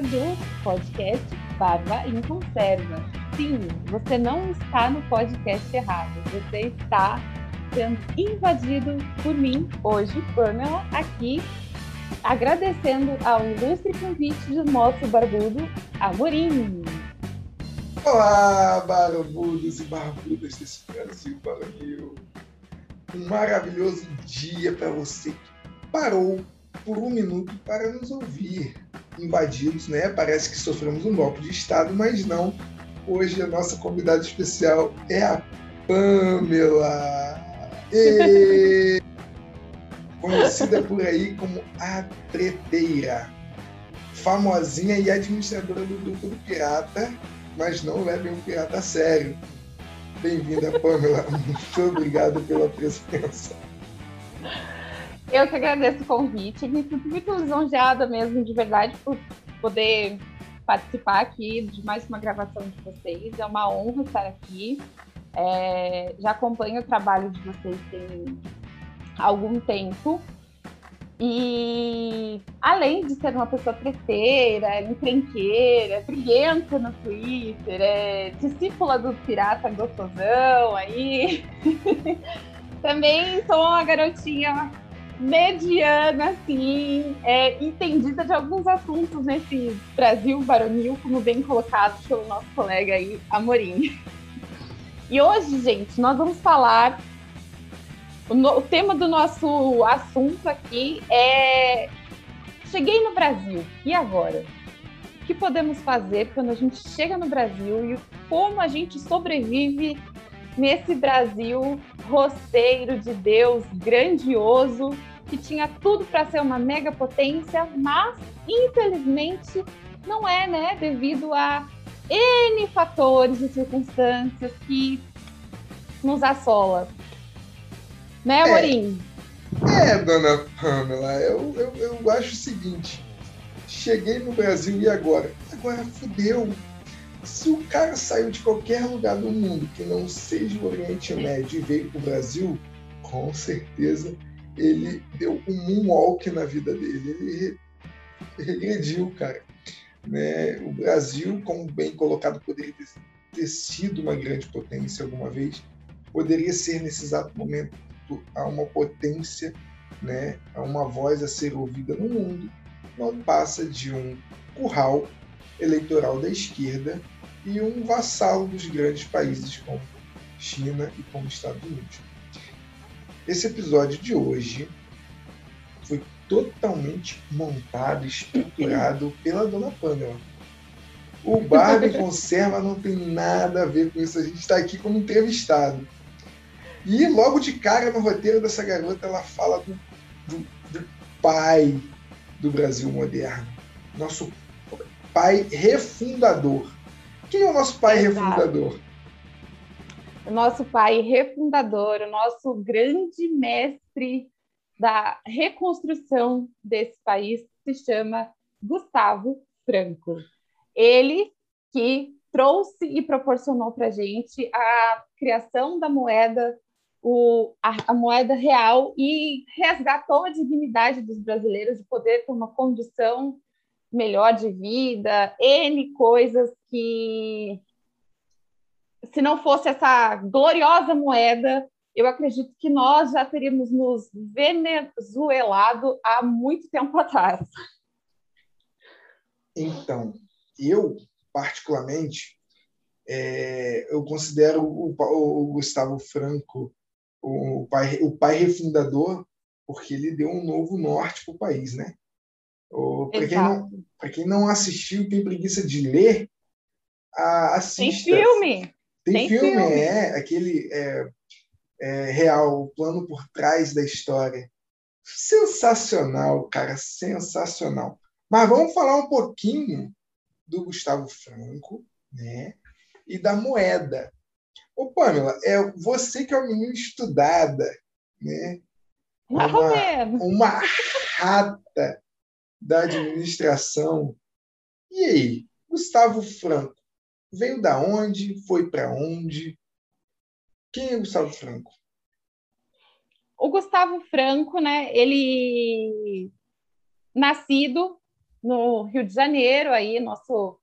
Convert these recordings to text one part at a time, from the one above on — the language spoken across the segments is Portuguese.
Do podcast Barba em Conserva. Sim, você não está no podcast errado, você está sendo invadido por mim hoje, Pamela, aqui, agradecendo ao ilustre convite do nosso barbudo Amorim. Olá, barbudos e barbudas desse Brasil Brasil. Um maravilhoso dia para você que parou por um minuto para nos ouvir. Invadidos, né? Parece que sofremos um golpe de Estado, mas não. Hoje a nossa convidada especial é a Pamela. E... Conhecida por aí como a Treteira. Famosinha e administradora do grupo do Pirata, mas não levem o pirata a sério. Bem-vinda, Pamela. Muito obrigado pela presença. Eu que agradeço o convite. Me sinto muito lisonjeada mesmo, de verdade, por poder participar aqui de mais uma gravação de vocês. É uma honra estar aqui. É, já acompanho o trabalho de vocês tem algum tempo. E além de ser uma pessoa treteira, encrenqueira, briguenta no Twitter, é discípula do pirata gostosão aí, também sou uma garotinha mediana, assim, é, entendida de alguns assuntos nesse Brasil varonil, como bem colocado pelo nosso colega aí, Amorim. E hoje, gente, nós vamos falar. O, no, o tema do nosso assunto aqui é. Cheguei no Brasil, e agora? O que podemos fazer quando a gente chega no Brasil e como a gente sobrevive nesse Brasil roceiro de Deus, grandioso, que tinha tudo para ser uma mega potência, mas infelizmente não é, né? Devido a N fatores e circunstâncias que nos assola. Né, Amorim? É, é dona Pamela, eu, eu, eu acho o seguinte: cheguei no Brasil e agora? Agora fudeu. Se o cara saiu de qualquer lugar do mundo que não seja o Oriente Médio e veio para o Brasil, com certeza ele deu um moonwalk na vida dele. Ele regrediu, cara. Né? O Brasil, como bem colocado, poderia ter sido uma grande potência alguma vez, poderia ser nesse exato momento a uma potência, né? a uma voz a ser ouvida no mundo, não passa de um curral eleitoral da esquerda e um vassalo dos grandes países como China e como Estados Unidos. Esse episódio de hoje foi totalmente montado, estruturado pela dona Pamela. O Barbie Conserva não tem nada a ver com isso. A gente está aqui como entrevistado. E logo de cara no roteiro dessa garota, ela fala do, do, do pai do Brasil moderno. Nosso pai refundador. Quem é o nosso pai Exato. refundador? O nosso pai refundador, o nosso grande mestre da reconstrução desse país se chama Gustavo Franco. Ele que trouxe e proporcionou para a gente a criação da moeda, o, a, a, moeda real e resgatou a dignidade dos brasileiros de poder ter uma condição melhor de vida, N coisas que, se não fosse essa gloriosa moeda, eu acredito que nós já teríamos nos venezuelado há muito tempo atrás. Então, eu, particularmente, é, eu considero o, o, Gustavo Franco o pai, o pai refundador, porque ele deu um novo norte para o país, né? Para quem, não, quem não assistiu, tem preguiça de ler, assista. Tem filme! Tem, tem filme, filme, é aquele é, é, real, o plano por trás da história. Sensacional, cara, sensacional. Mas vamos falar um pouquinho do Gustavo Franco, né? E da moeda. Ô, Pamela, é você que é uma menina estudada, né? Uma, uma rata da administração. E aí, Gustavo Franco veio da onde? Foi para onde? Quem é Gustavo Franco? O Gustavo Franco, né? Ele nascido no Rio de Janeiro, aí, nosso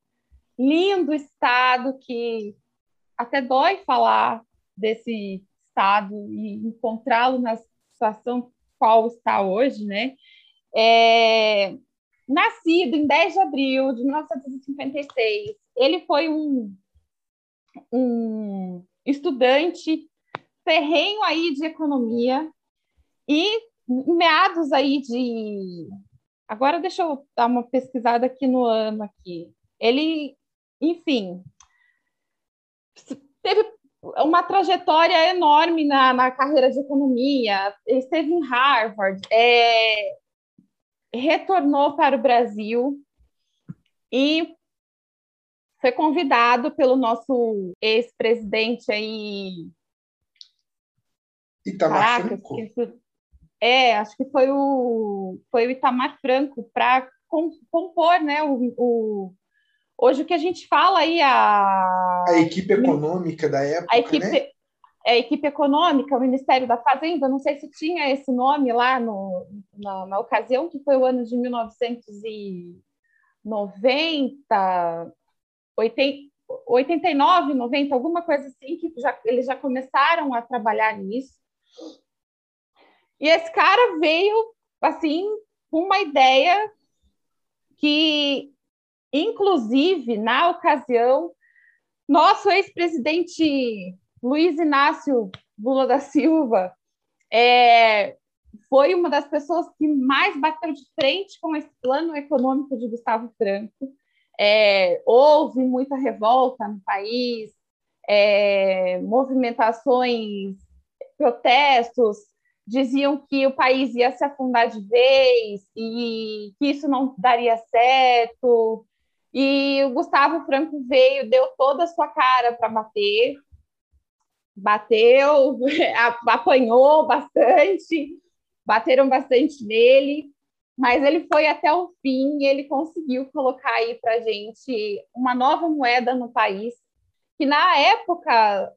lindo estado que até dói falar desse estado e encontrá-lo na situação qual está hoje, né? É, nascido em 10 de abril de 1956, ele foi um, um estudante terreno aí de economia e meados aí de agora deixa eu dar uma pesquisada aqui no ano aqui. Ele enfim teve uma trajetória enorme na, na carreira de economia ele esteve em Harvard é, retornou para o Brasil e foi convidado pelo nosso ex-presidente aí Itamar Caraca, Franco. É, acho que foi o foi o Itamar Franco para compor, né, o, o, hoje o que a gente fala aí a a equipe econômica da época, a equipe, né? A equipe econômica, o Ministério da Fazenda, não sei se tinha esse nome lá no, na, na ocasião, que foi o ano de 1990, 80, 89, 90, alguma coisa assim, que já, eles já começaram a trabalhar nisso. E esse cara veio, assim, com uma ideia que, inclusive, na ocasião, nosso ex-presidente Luiz Inácio Lula da Silva é, foi uma das pessoas que mais bateu de frente com esse plano econômico de Gustavo Franco. É, houve muita revolta no país, é, movimentações, protestos, diziam que o país ia se afundar de vez e que isso não daria certo. E o Gustavo Franco veio, deu toda a sua cara para bater, bateu, apanhou bastante, bateram bastante nele, mas ele foi até o fim e ele conseguiu colocar aí para gente uma nova moeda no país, que na época,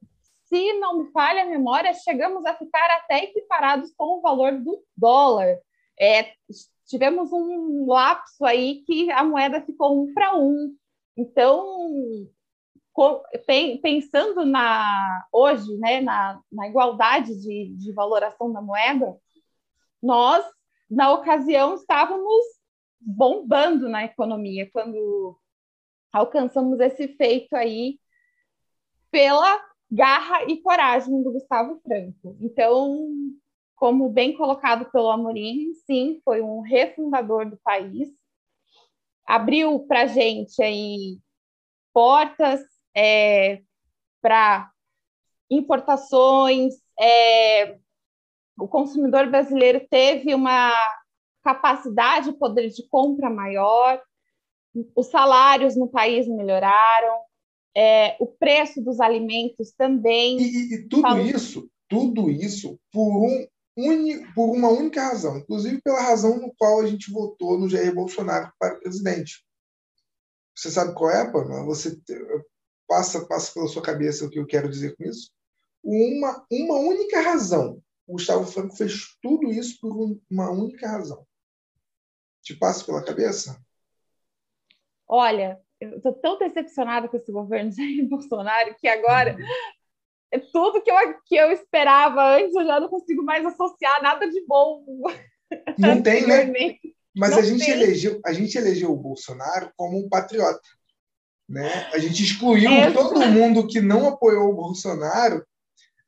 se não me falha a memória, chegamos a ficar até equiparados com o valor do dólar. É, tivemos um lapso aí que a moeda ficou um para um. Então, pensando na hoje, né, na, na igualdade de, de valoração da moeda, nós, na ocasião, estávamos bombando na economia quando alcançamos esse feito aí pela garra e coragem do Gustavo Franco. Então, como bem colocado pelo Amorim, sim, foi um refundador do país, abriu para gente aí portas é, para importações. É, o consumidor brasileiro teve uma capacidade, poder de compra maior, os salários no país melhoraram, é, o preço dos alimentos também. E, e tudo falou... isso, tudo isso por, um, uni, por uma única razão, inclusive pela razão no qual a gente votou no Jair Bolsonaro para presidente. Você sabe qual é, Pamela? Você passa, passa pela sua cabeça o que eu quero dizer com isso? Uma, uma única razão. O Gustavo Franco fez tudo isso por uma única razão. Te passa pela cabeça? Olha, eu estou tão decepcionada com esse governo de Bolsonaro que agora é tudo que eu, que eu esperava antes eu já não consigo mais associar nada de bom. Não tem, né? Mas não a gente, elegeu, a gente elegeu o Bolsonaro como um patriota. Né? A gente excluiu é, todo mundo que não apoiou o Bolsonaro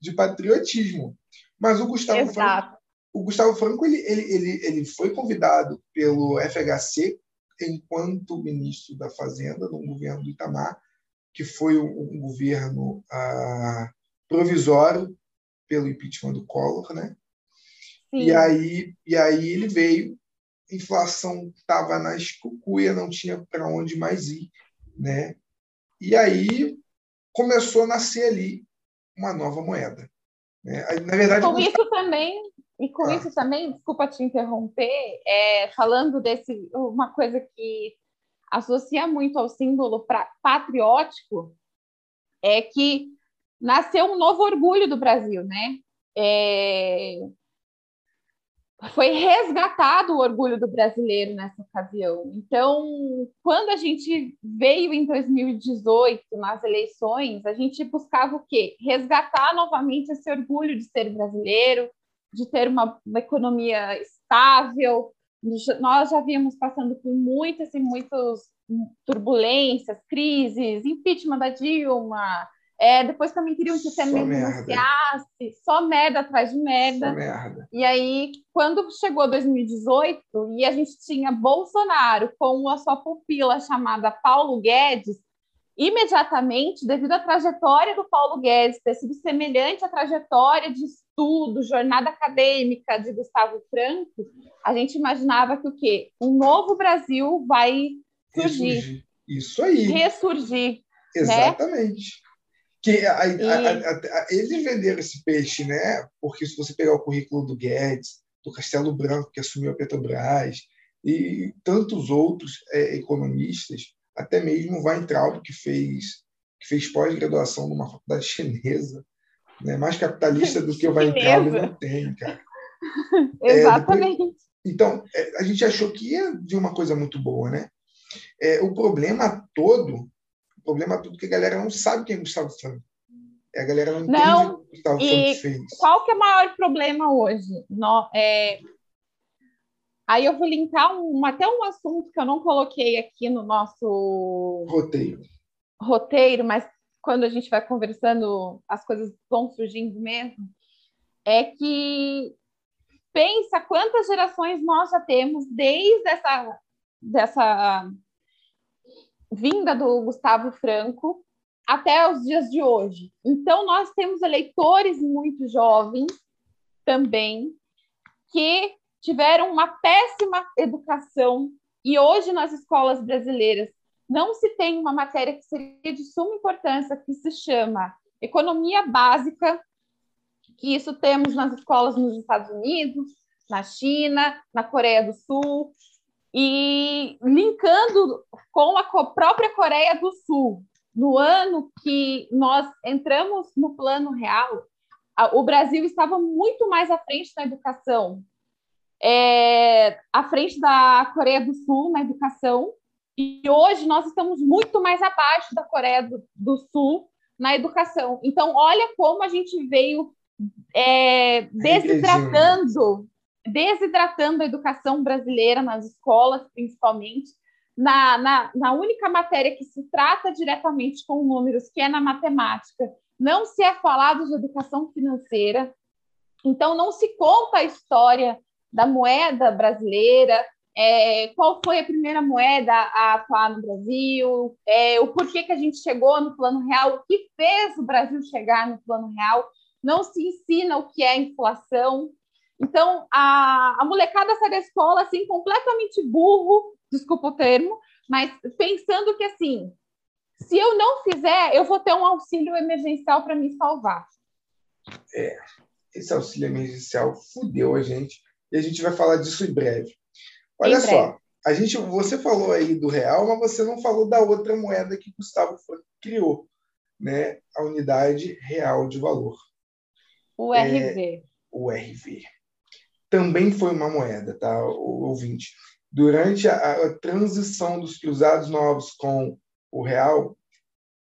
de patriotismo. Mas o Gustavo Exato. Franco, o Gustavo Franco ele, ele, ele, ele foi convidado pelo FHC enquanto ministro da Fazenda no governo do Itamar, que foi um, governo ah, provisório pelo impeachment do Collor, né? Sim. E aí, e aí ele veio, inflação estava na escucuia, não tinha para onde mais ir né? E aí começou a nascer ali uma nova moeda. Né? Na verdade, com isso também e com ah. isso também, desculpa te interromper, é, falando desse uma coisa que associa muito ao símbolo pra, patriótico é que nasceu um novo orgulho do Brasil, né? É, foi resgatado o orgulho do brasileiro nessa ocasião. Então, quando a gente veio em 2018 nas eleições, a gente buscava o quê? Resgatar novamente esse orgulho de ser brasileiro, de ter uma, uma economia estável. Nós já vínhamos passando por muitas e muitas turbulências, crises, impeachment da Dilma, é, depois também queriam que o Temer renunciasse, só merda atrás de merda. Só merda. E aí, quando chegou 2018 e a gente tinha Bolsonaro com a sua pupila chamada Paulo Guedes, imediatamente, devido à trajetória do Paulo Guedes ter sido semelhante à trajetória de estudo, jornada acadêmica de Gustavo Franco, a gente imaginava que o quê? Um novo Brasil vai surgir. Ressurgir. Isso aí. Ressurgir. Né? Exatamente. Né? Que a, a, a, eles venderam esse peixe, né? Porque se você pegar o currículo do Guedes, do Castelo Branco, que assumiu a Petrobras, e tantos outros é, economistas, até mesmo o Weintraub, que fez, que fez pós-graduação numa faculdade chinesa, né? mais capitalista do que o Weintraub não tem, cara. Exatamente. É, depois, então, é, a gente achou que ia de uma coisa muito boa, né? É, o problema todo problema tudo que a galera não sabe quem é Gustavo Franco. A galera não, não entende o que Gustavo Franco fez. Qual que é o maior problema hoje? No, é... Aí eu vou linkar um, até um assunto que eu não coloquei aqui no nosso roteiro. roteiro, mas quando a gente vai conversando, as coisas vão surgindo mesmo. É que pensa quantas gerações nós já temos desde essa, dessa vinda do Gustavo Franco até os dias de hoje. Então, nós temos eleitores muito jovens também que tiveram uma péssima educação e hoje nas escolas brasileiras não se tem uma matéria que seria de suma importância que se chama economia básica, que isso temos nas escolas nos Estados Unidos, na China, na Coreia do Sul, e linkando com a própria Coreia do Sul, no ano que nós entramos no plano real, o Brasil estava muito mais à frente na educação, é, à frente da Coreia do Sul na educação, e hoje nós estamos muito mais abaixo da Coreia do, do Sul na educação. Então, olha como a gente veio é, desidratando desidratando a educação brasileira nas escolas, principalmente, na, na, na única matéria que se trata diretamente com números, que é na matemática. Não se é falado de educação financeira, então não se conta a história da moeda brasileira, é, qual foi a primeira moeda a atuar no Brasil, é, o porquê que a gente chegou no plano real, o que fez o Brasil chegar no plano real. Não se ensina o que é inflação, então, a, a molecada sai da escola assim, completamente burro, desculpa o termo, mas pensando que assim, se eu não fizer, eu vou ter um auxílio emergencial para me salvar. É, esse auxílio emergencial fudeu a gente e a gente vai falar disso em breve. Olha em só, breve. a gente, você falou aí do real, mas você não falou da outra moeda que Gustavo criou, né? A unidade real de valor. O RV. É, o RV também foi uma moeda, tá, ouvinte. Durante a, a transição dos cruzados novos com o real,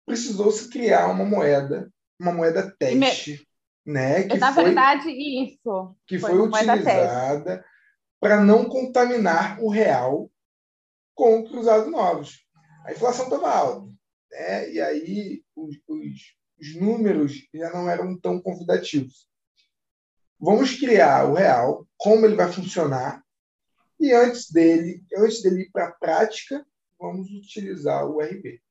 precisou-se criar uma moeda, uma moeda teste, Me... né? Que Na foi, verdade, isso. Que foi, foi utilizada para não contaminar o real com cruzados novos. A inflação estava alta, né? E aí os, os, os números já não eram tão convidativos. Vamos criar o real, como ele vai funcionar, e antes dele, antes dele ir para a prática, vamos utilizar o RV.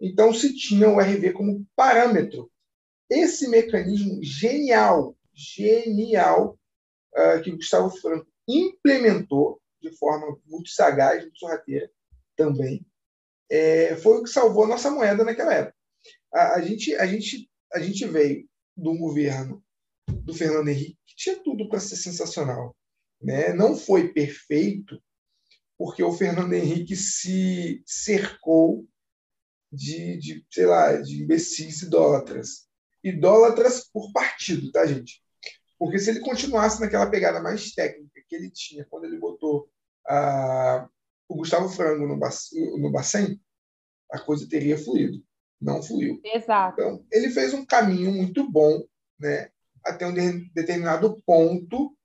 Então, se tinha o RV como parâmetro, esse mecanismo genial, genial, uh, que o Gustavo Franco implementou de forma muito sagaz, muito sorrateira também, é, foi o que salvou a nossa moeda naquela época. A, a, gente, a, gente, a gente veio um governo do Fernando Henrique, que tinha tudo para ser sensacional. Né? Não foi perfeito, porque o Fernando Henrique se cercou de, de sei lá, de imbecis idólatras. Idólatras por partido, tá, gente? Porque se ele continuasse naquela pegada mais técnica, que ele tinha quando ele botou a, o Gustavo Frango no, no Bacen, a coisa teria fluído. Não fluiu. Exato. Então, ele fez um caminho muito bom, né, até um de, determinado ponto.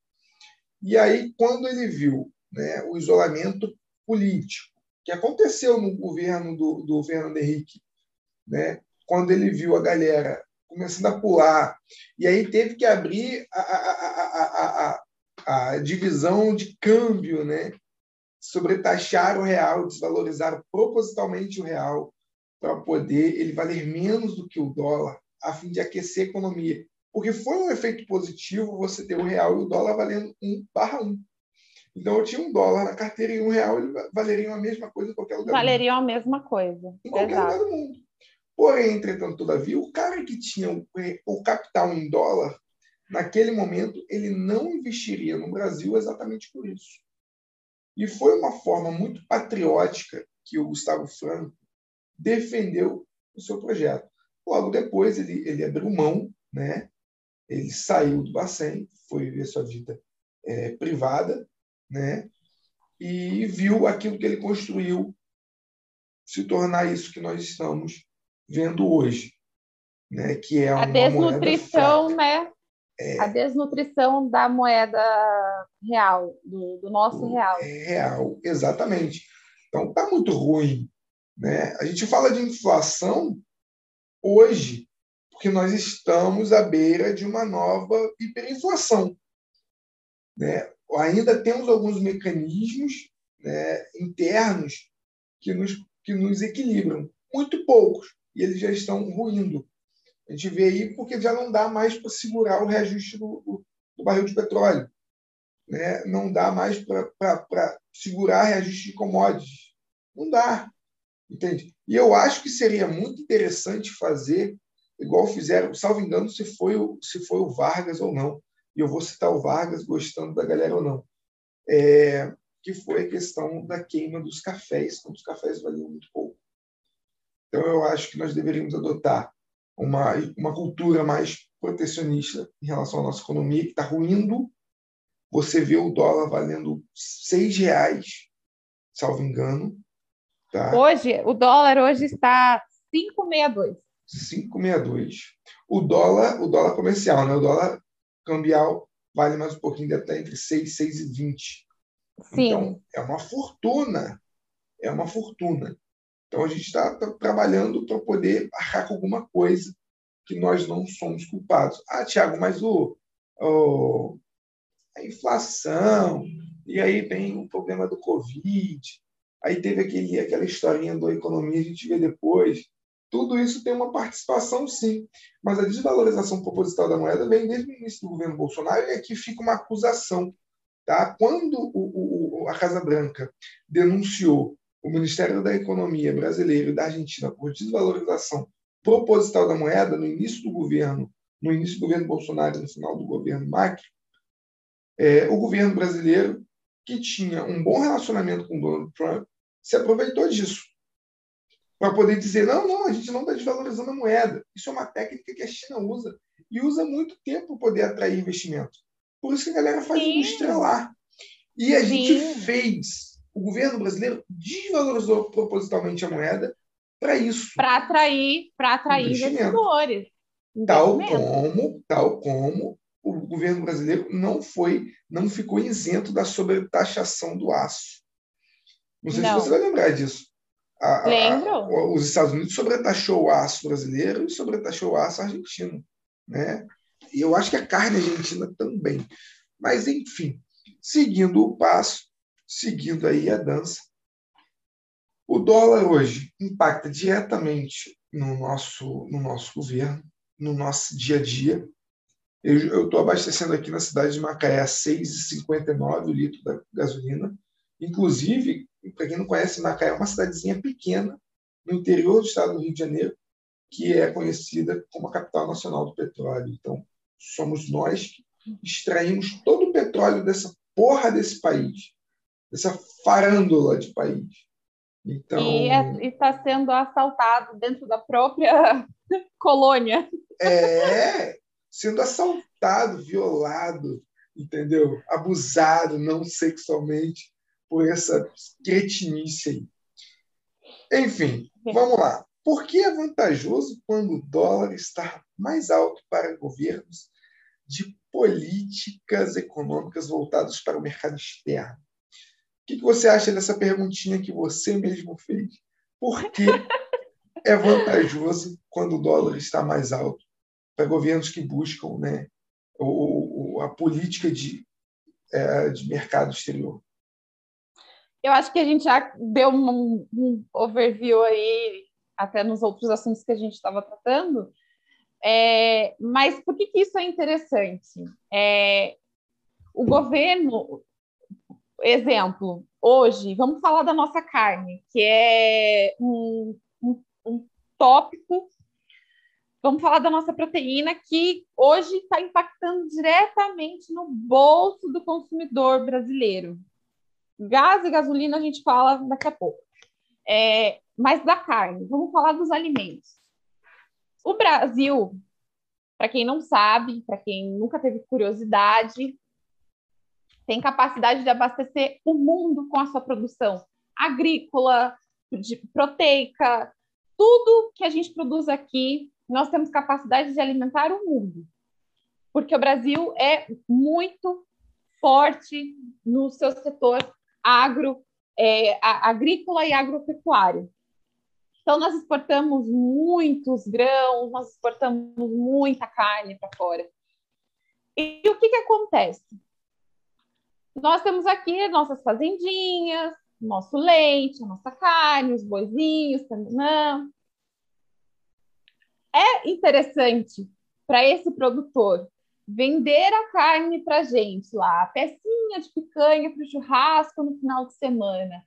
E aí, quando ele viu né, o isolamento político, que aconteceu no governo do, do Fernando Henrique, né, quando ele viu a galera começando a pular, e aí teve que abrir a, a, a, a, a divisão de câmbio, né? sobretaxar o real, desvalorizar propositalmente o real para poder ele valer menos do que o dólar, a fim de aquecer a economia. Porque foi um efeito positivo você ter o real e o dólar valendo 1 barra 1. Então eu tinha um dólar na carteira e um real ele valeria a mesma coisa em qualquer lugar. Valeriam a mesma coisa. Em qualquer Exato. lugar do mundo. Porém, entretanto, todavia, o cara que tinha o, o capital em dólar, naquele momento, ele não investiria no Brasil exatamente por isso. E foi uma forma muito patriótica que o Gustavo Franco defendeu o seu projeto. Logo depois, ele, ele abriu mão, né? Ele saiu do Bacen, foi ver sua vida é, privada, né? e viu aquilo que ele construiu se tornar isso que nós estamos vendo hoje, né? Que é a desnutrição, né? É, a desnutrição da moeda real, do, do nosso real. É real, exatamente. Então tá muito ruim, né? A gente fala de inflação hoje porque nós estamos à beira de uma nova hiperinflação, né? Ainda temos alguns mecanismos né, internos que nos, que nos equilibram, muito poucos, e eles já estão ruindo. A gente vê aí porque já não dá mais para segurar o reajuste do, do, barril de petróleo. Né? Não dá mais para segurar reajuste de commodities. Não dá. Entende? E eu acho que seria muito interessante fazer, igual fizeram, salvo engano, se foi, o, se foi o Vargas ou não. E eu vou citar o Vargas gostando da galera ou não. É, que foi a questão da queima dos cafés, quando os cafés valiam muito pouco. Então, eu acho que nós deveríamos adotar uma, uma cultura mais protecionista em relação à nossa economia, que está ruindo. Você vê o dólar valendo seis reais, salvo engano. Tá? Hoje, o dólar hoje está 5,62. 5,62. O dólar, o dólar comercial, né? o dólar cambial vale mais um pouquinho, deve estar entre 6 e 6,20. Sim. Então, é uma fortuna. É uma fortuna. Então, a gente está tá trabalhando para poder arcar com alguma coisa que nós não somos culpados. Ah, Tiago, mas o, o, a inflação, e aí vem o problema do Covid, aí teve aquele, aquela historinha da economia, a gente vê depois. Tudo isso tem uma participação, sim, mas a desvalorização proposital da moeda vem desde o início do governo Bolsonaro e aqui fica uma acusação. Tá? Quando o, o, a Casa Branca denunciou o Ministério da Economia brasileiro e da Argentina por desvalorização proposital da moeda no início do governo, no início do governo Bolsonaro e no final do governo Macri, é, o governo brasileiro, que tinha um bom relacionamento com Donald Trump, se aproveitou disso para poder dizer: não, não, a gente não está desvalorizando a moeda. Isso é uma técnica que a China usa e usa muito tempo para poder atrair investimento. Por isso que a galera faz Sim. indústria lá. E a Sim. gente fez o governo brasileiro desvalorizou propositalmente a moeda para isso. Para atrair, para atrair investidores. Tal como, tal como o governo brasileiro não foi, não ficou isento da sobretaxação do aço. Não sei não. se você vai lembrar disso. A, Lembro. A, os Estados Unidos sobretaxou o aço brasileiro e sobretaxou o aço argentino. Né? E eu acho que a carne argentina também. Mas, enfim, seguindo o passo, seguindo aí a dança. O dólar hoje impacta diretamente no nosso, no nosso governo, no nosso dia a dia. Eu estou abastecendo aqui na cidade de Macaé a 6,59 o litro da gasolina. Inclusive, para quem não conhece, Macaé é uma cidadezinha pequena no interior do estado do Rio de Janeiro, que é conhecida como a capital nacional do petróleo. Então, somos nós que extraímos todo o petróleo dessa porra desse país essa farândula de país. Então, e é, está sendo assaltado dentro da própria colônia. É, sendo assaltado, violado. entendeu? Abusado, não sexualmente, por essa cretinice aí. Enfim, vamos lá. Por que é vantajoso quando o dólar está mais alto para governos de políticas econômicas voltadas para o mercado externo? O que você acha dessa perguntinha que você mesmo fez? Por que é vantajoso quando o dólar está mais alto para governos que buscam né, o, a política de, é, de mercado exterior? Eu acho que a gente já deu um, um overview aí, até nos outros assuntos que a gente estava tratando, é, mas por que, que, isso é interessante? É, o governo, exemplo, hoje, vamos falar da nossa carne, que é um, um, um tópico. Vamos falar da nossa proteína, que hoje está impactando diretamente no bolso do consumidor brasileiro. Gás e gasolina a gente fala daqui a pouco. É, mas da carne, vamos falar dos alimentos. O Brasil, para quem não sabe, para quem nunca teve curiosidade, tem capacidade de abastecer o mundo com a sua produção agrícola, de, proteica, tudo que a gente produz aqui, nós temos capacidade de alimentar o mundo. Porque o Brasil é muito forte no seu setor agro, é, agrícola e agropecuário. Então, nós exportamos muitos grãos, nós exportamos muita carne para fora. E, e o que, que acontece? Nós temos aqui nossas fazendinhas, nosso leite, a nossa carne, os boizinhos, não. É interessante para esse produtor vender a carne para gente lá, a pecinha de picanha para o churrasco no final de semana,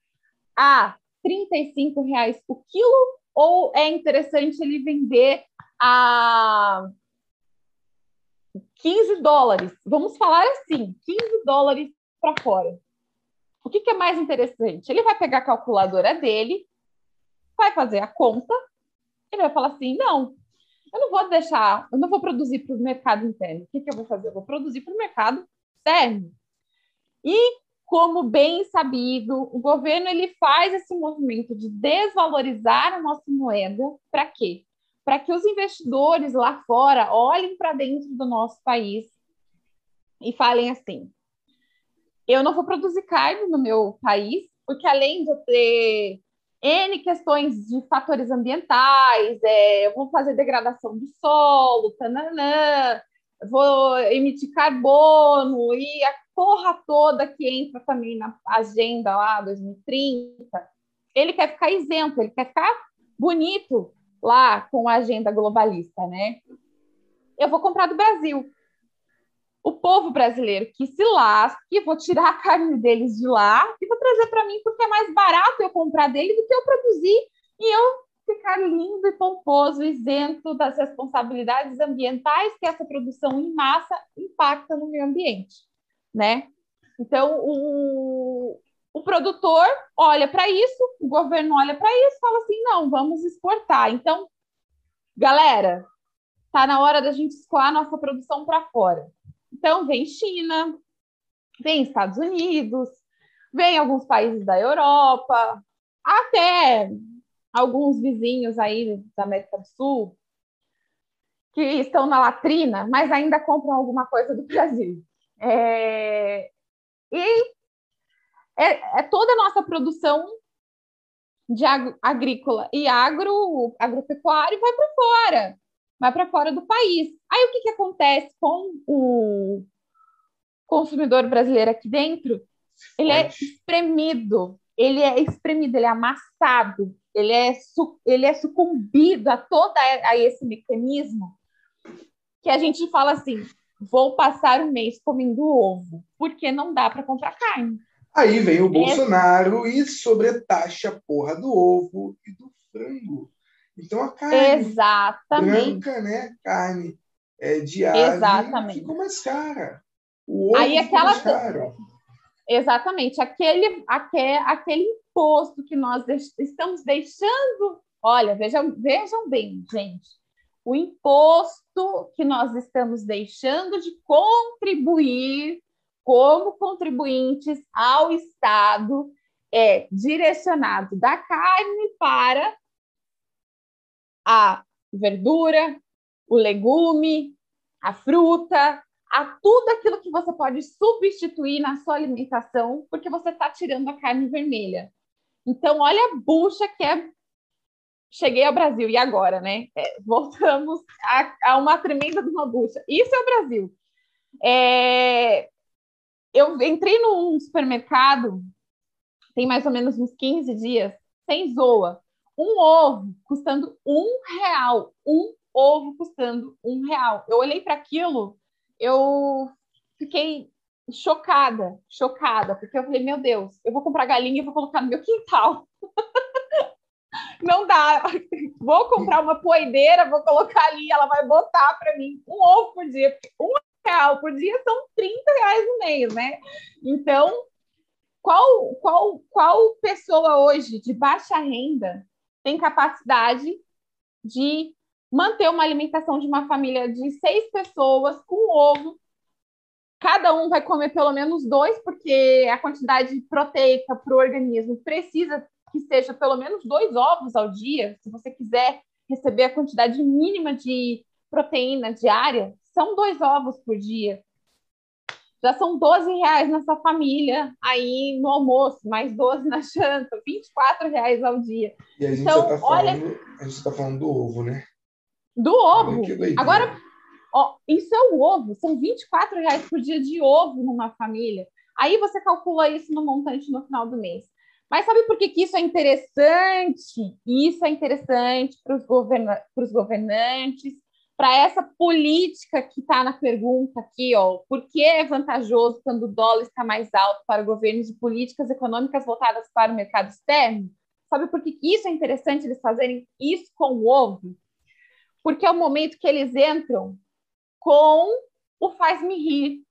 a 35 reais o quilo, ou é interessante ele vender a 15 dólares? Vamos falar assim, 15 dólares para fora. O que, que é mais interessante? Ele vai pegar a calculadora dele, vai fazer a conta, ele vai falar assim: não, eu não vou deixar, eu não vou produzir para o mercado interno. O que, que eu vou fazer? Eu vou produzir para o mercado externo. E, como bem sabido, o governo ele faz esse movimento de desvalorizar a nossa moeda para quê? Para que os investidores lá fora olhem para dentro do nosso país e falem assim: eu não vou produzir carne no meu país, porque além de eu ter N questões de fatores ambientais, é, vou fazer degradação do solo, tananã, vou emitir carbono e a porra toda que entra também na agenda lá 2030. Ele quer ficar isento, ele quer ficar bonito lá com a agenda globalista, né? Eu vou comprar do Brasil o povo brasileiro que se lasque, vou tirar a carne deles de lá e vou trazer para mim porque é mais barato eu comprar dele do que eu produzir e eu ficar lindo e pomposo, isento das responsabilidades ambientais que essa produção em massa impacta no meio ambiente, né? Então, o, o produtor olha para isso, o governo olha para isso, fala assim, não, vamos exportar. Então, galera, tá na hora da gente escoar nossa produção para fora. Então, vem China, vem Estados Unidos, vem alguns países da Europa, até alguns vizinhos aí da América do Sul, que estão na latrina, mas ainda compram alguma coisa do Brasil. É... E é, é, toda a nossa produção de agrícola e agro, agropecuário vai para fora vai para fora do país. Aí o que, que acontece com o consumidor brasileiro aqui dentro? Ele é espremido, ele é espremido, ele é amassado, ele é, ele é sucumbido a todo a esse mecanismo que a gente fala assim, vou passar o mês comendo ovo, porque não dá para comprar carne. Aí vem o é. Bolsonaro e sobretaxa a porra do ovo e do frango. Então a carne Exatamente. branca, né? Carne é, diária Exatamente. ficou mais cara. O ovo Aí aquela... mais caro. Exatamente. Aquele, aquele, aquele imposto que nós estamos deixando. Olha, vejam, vejam bem, gente. O imposto que nós estamos deixando de contribuir como contribuintes ao Estado é direcionado da carne para a verdura, o legume, a fruta, a tudo aquilo que você pode substituir na sua alimentação, porque você está tirando a carne vermelha. Então, olha a bucha que é. Cheguei ao Brasil, e agora, né? É, voltamos a, a, uma tremenda de uma bucha. Isso é o Brasil. É... Eu entrei num supermercado, tem mais ou menos uns 15 dias, sem zoa. Um ovo custando um real. Um ovo custando um real. Eu olhei para aquilo, eu fiquei chocada, chocada, porque eu falei, meu Deus, eu vou comprar galinha e vou colocar no meu quintal. Não dá. Vou comprar uma poedeira, vou colocar ali, ela vai botar para mim um ovo por dia. Um real por dia são 30 reais no mês, né? Então, qual, qual, qual pessoa hoje de baixa renda tem capacidade de manter uma alimentação de uma família de seis pessoas com ovo. Cada um vai comer pelo menos dois, porque a quantidade proteica para o organismo precisa que seja pelo menos dois ovos ao dia. Se você quiser receber a quantidade mínima de proteína diária, são dois ovos por dia. Já são 12 reais nessa família aí no almoço, mais 12 na janta, 24 reais ao dia. E a gente então, está falando, olha... A gente tá falando do ovo, né? Do ovo. Agora, ó, isso é o ovo. São 24 reais por dia de ovo numa família. Aí você calcula isso no montante no final do mês. Mas sabe por que, que isso é interessante? Isso é interessante para os governa governantes, para essa política que está na pergunta aqui, ó, por que é vantajoso quando o dólar está mais alto para governos de políticas econômicas voltadas para o mercado externo? Sabe por que isso é interessante eles fazerem isso com o ovo? porque é o momento que eles entram com o faz-me rir.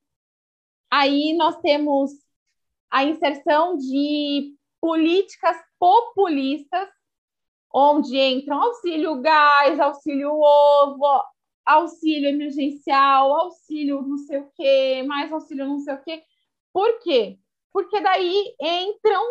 Aí nós temos a inserção de políticas populistas, onde entram auxílio gás, auxílio ovo, auxílio emergencial, auxílio não sei o quê, mais auxílio não sei o quê. Por quê? Porque daí entram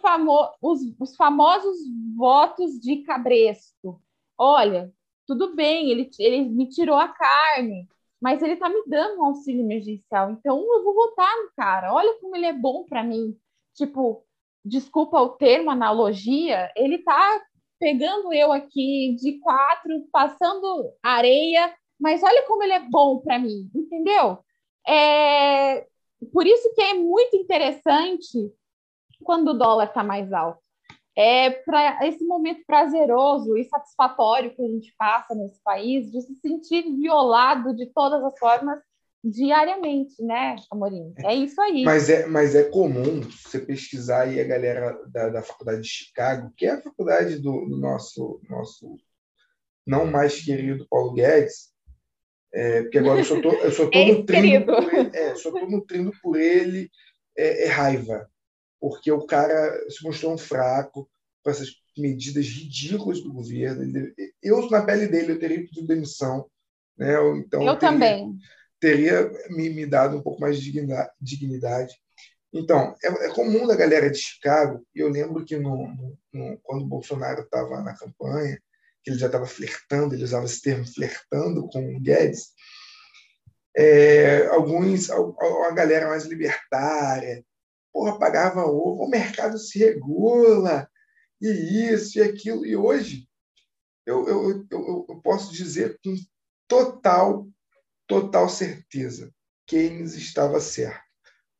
famo os, os famosos votos de cabresto. Olha, tudo bem, ele, ele me tirou a carne, mas ele está me dando um auxílio emergencial, então eu vou votar no cara. Olha como ele é bom para mim. Tipo, desculpa o termo, analogia, ele está pegando eu aqui de quatro, passando areia, mas olha como ele é bom para mim, entendeu? É, por isso que é muito interessante quando o dólar está mais alto é para esse momento prazeroso e satisfatório que a gente passa nesse país de se sentir violado de todas as formas diariamente, né, Amorim? É isso aí. Mas é, mas é comum você pesquisar aí a galera da, da faculdade de Chicago, que é a faculdade do, do nosso, nosso não mais querido Paulo Guedes, é, porque agora eu só tô, eu só tô nutrindo por ele, é, só tô nutrindo por ele é, é raiva porque o cara se mostrou um fraco com essas medidas ridículas do governo. Eu, na pele dele, eu teria pedido demissão. Né? Então, eu, teria, também. Teria me, me, dado um pouco mais de dignidade. Então, é, é, comum da galera de Chicago, e eu lembro que no, no, quando o Bolsonaro estava na campanha, que ele já estava flertando, ele usava esse termo flertando com o Guedes, é, alguns, a, a galera mais libertária, porra, pagava ovo, o mercado se regula, e isso e aquilo. E hoje, eu, eu, eu, eu posso dizer com total, total certeza, Keynes estava certo.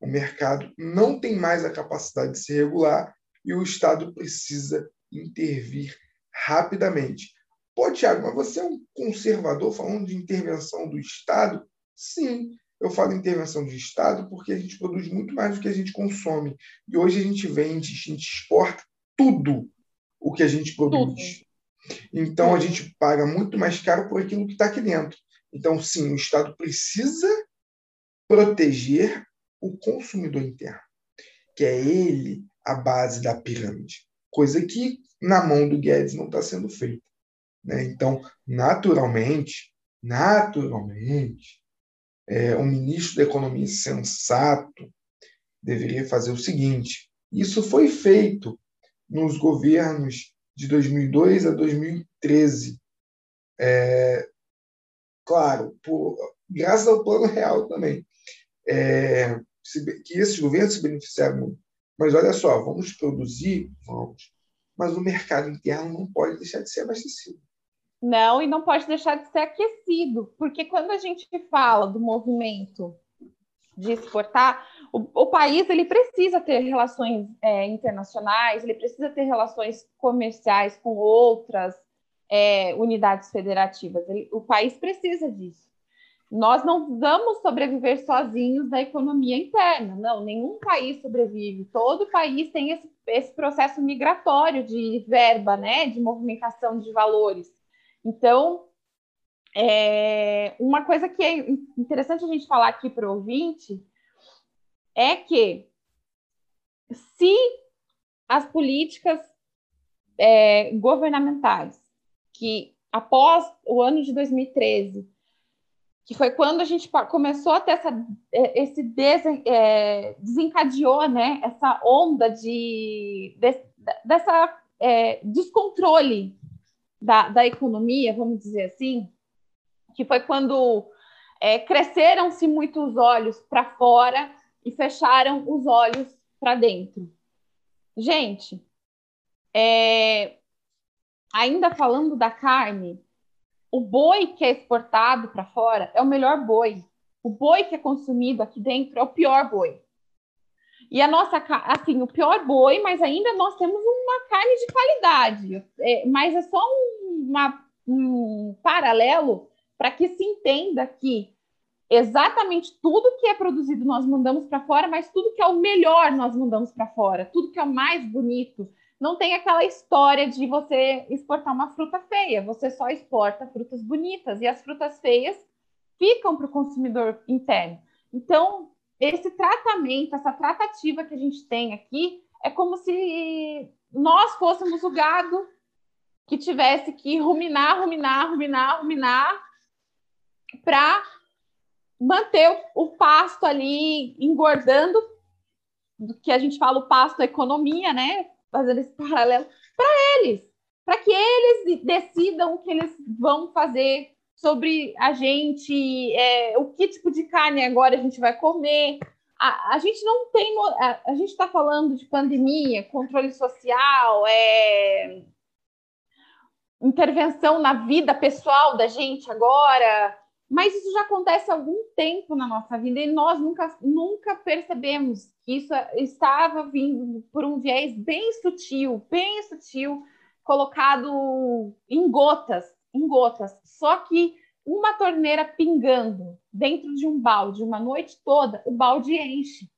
O mercado não tem mais a capacidade de se regular e o Estado precisa intervir rapidamente. Pô, Tiago, mas você é um conservador falando de intervenção do Estado? Sim, eu falo intervenção de Estado porque a gente produz muito mais do que a gente consome. E hoje a gente vende, a gente exporta tudo o que a gente produz. Então a gente paga muito mais caro por aquilo que está aqui dentro. Então, sim, o Estado precisa proteger o consumidor interno, que é ele a base da pirâmide, coisa que na mão do Guedes não está sendo feita. Né? Então, naturalmente, naturalmente, é, um ministro da Economia sensato deveria fazer o seguinte: isso foi feito nos governos de 2002 a 2013. É, claro, por, graças ao Plano Real também, é, que esses governos se beneficiaram muito. Mas olha só, vamos produzir? Vamos. Mas o mercado interno não pode deixar de ser abastecido. Não, e não pode deixar de ser aquecido, porque quando a gente fala do movimento de exportar, o, o país ele precisa ter relações é, internacionais, ele precisa ter relações comerciais com outras é, unidades federativas. Ele, o país precisa disso. Nós não vamos sobreviver sozinhos da economia interna, não, nenhum país sobrevive. Todo país tem esse, esse processo migratório de verba, né, de movimentação de valores. Então, é, uma coisa que é interessante a gente falar aqui para o ouvinte é que se as políticas é, governamentais que após o ano de 2013, que foi quando a gente começou a ter essa, é, esse des, é, desencadeou né, essa onda de, de dessa é, descontrole da, da economia, vamos dizer assim, que foi quando é, cresceram-se muito os olhos para fora e fecharam os olhos para dentro. Gente, é, ainda falando da carne, o boi que é exportado para fora é o melhor boi. O boi que é consumido aqui dentro é o pior boi. E a nossa, assim, o pior boi, mas ainda nós temos uma carne de qualidade. É, mas é só um, uma, um paralelo para que se entenda que exatamente tudo que é produzido nós mandamos para fora, mas tudo que é o melhor nós mandamos para fora, tudo que é o mais bonito. Não tem aquela história de você exportar uma fruta feia, você só exporta frutas bonitas e as frutas feias ficam para o consumidor interno. Então, esse tratamento, essa tratativa que a gente tem aqui, é como se nós fôssemos o gado que tivesse que ruminar, ruminar, ruminar, ruminar para manter o, pasto ali engordando, do que a gente fala o pasto economia, né? Fazendo esse paralelo para eles, para que eles decidam o que eles vão fazer sobre a gente, é, o que tipo de carne agora a gente vai comer. A, a gente não tem. A, a gente está falando de pandemia, controle social, é, intervenção na vida pessoal da gente agora, mas isso já acontece há algum tempo na nossa vida e nós nunca, nunca percebemos isso estava vindo por um viés bem sutil, bem sutil, colocado em gotas em gotas. Só que uma torneira pingando dentro de um balde uma noite toda, o balde enche.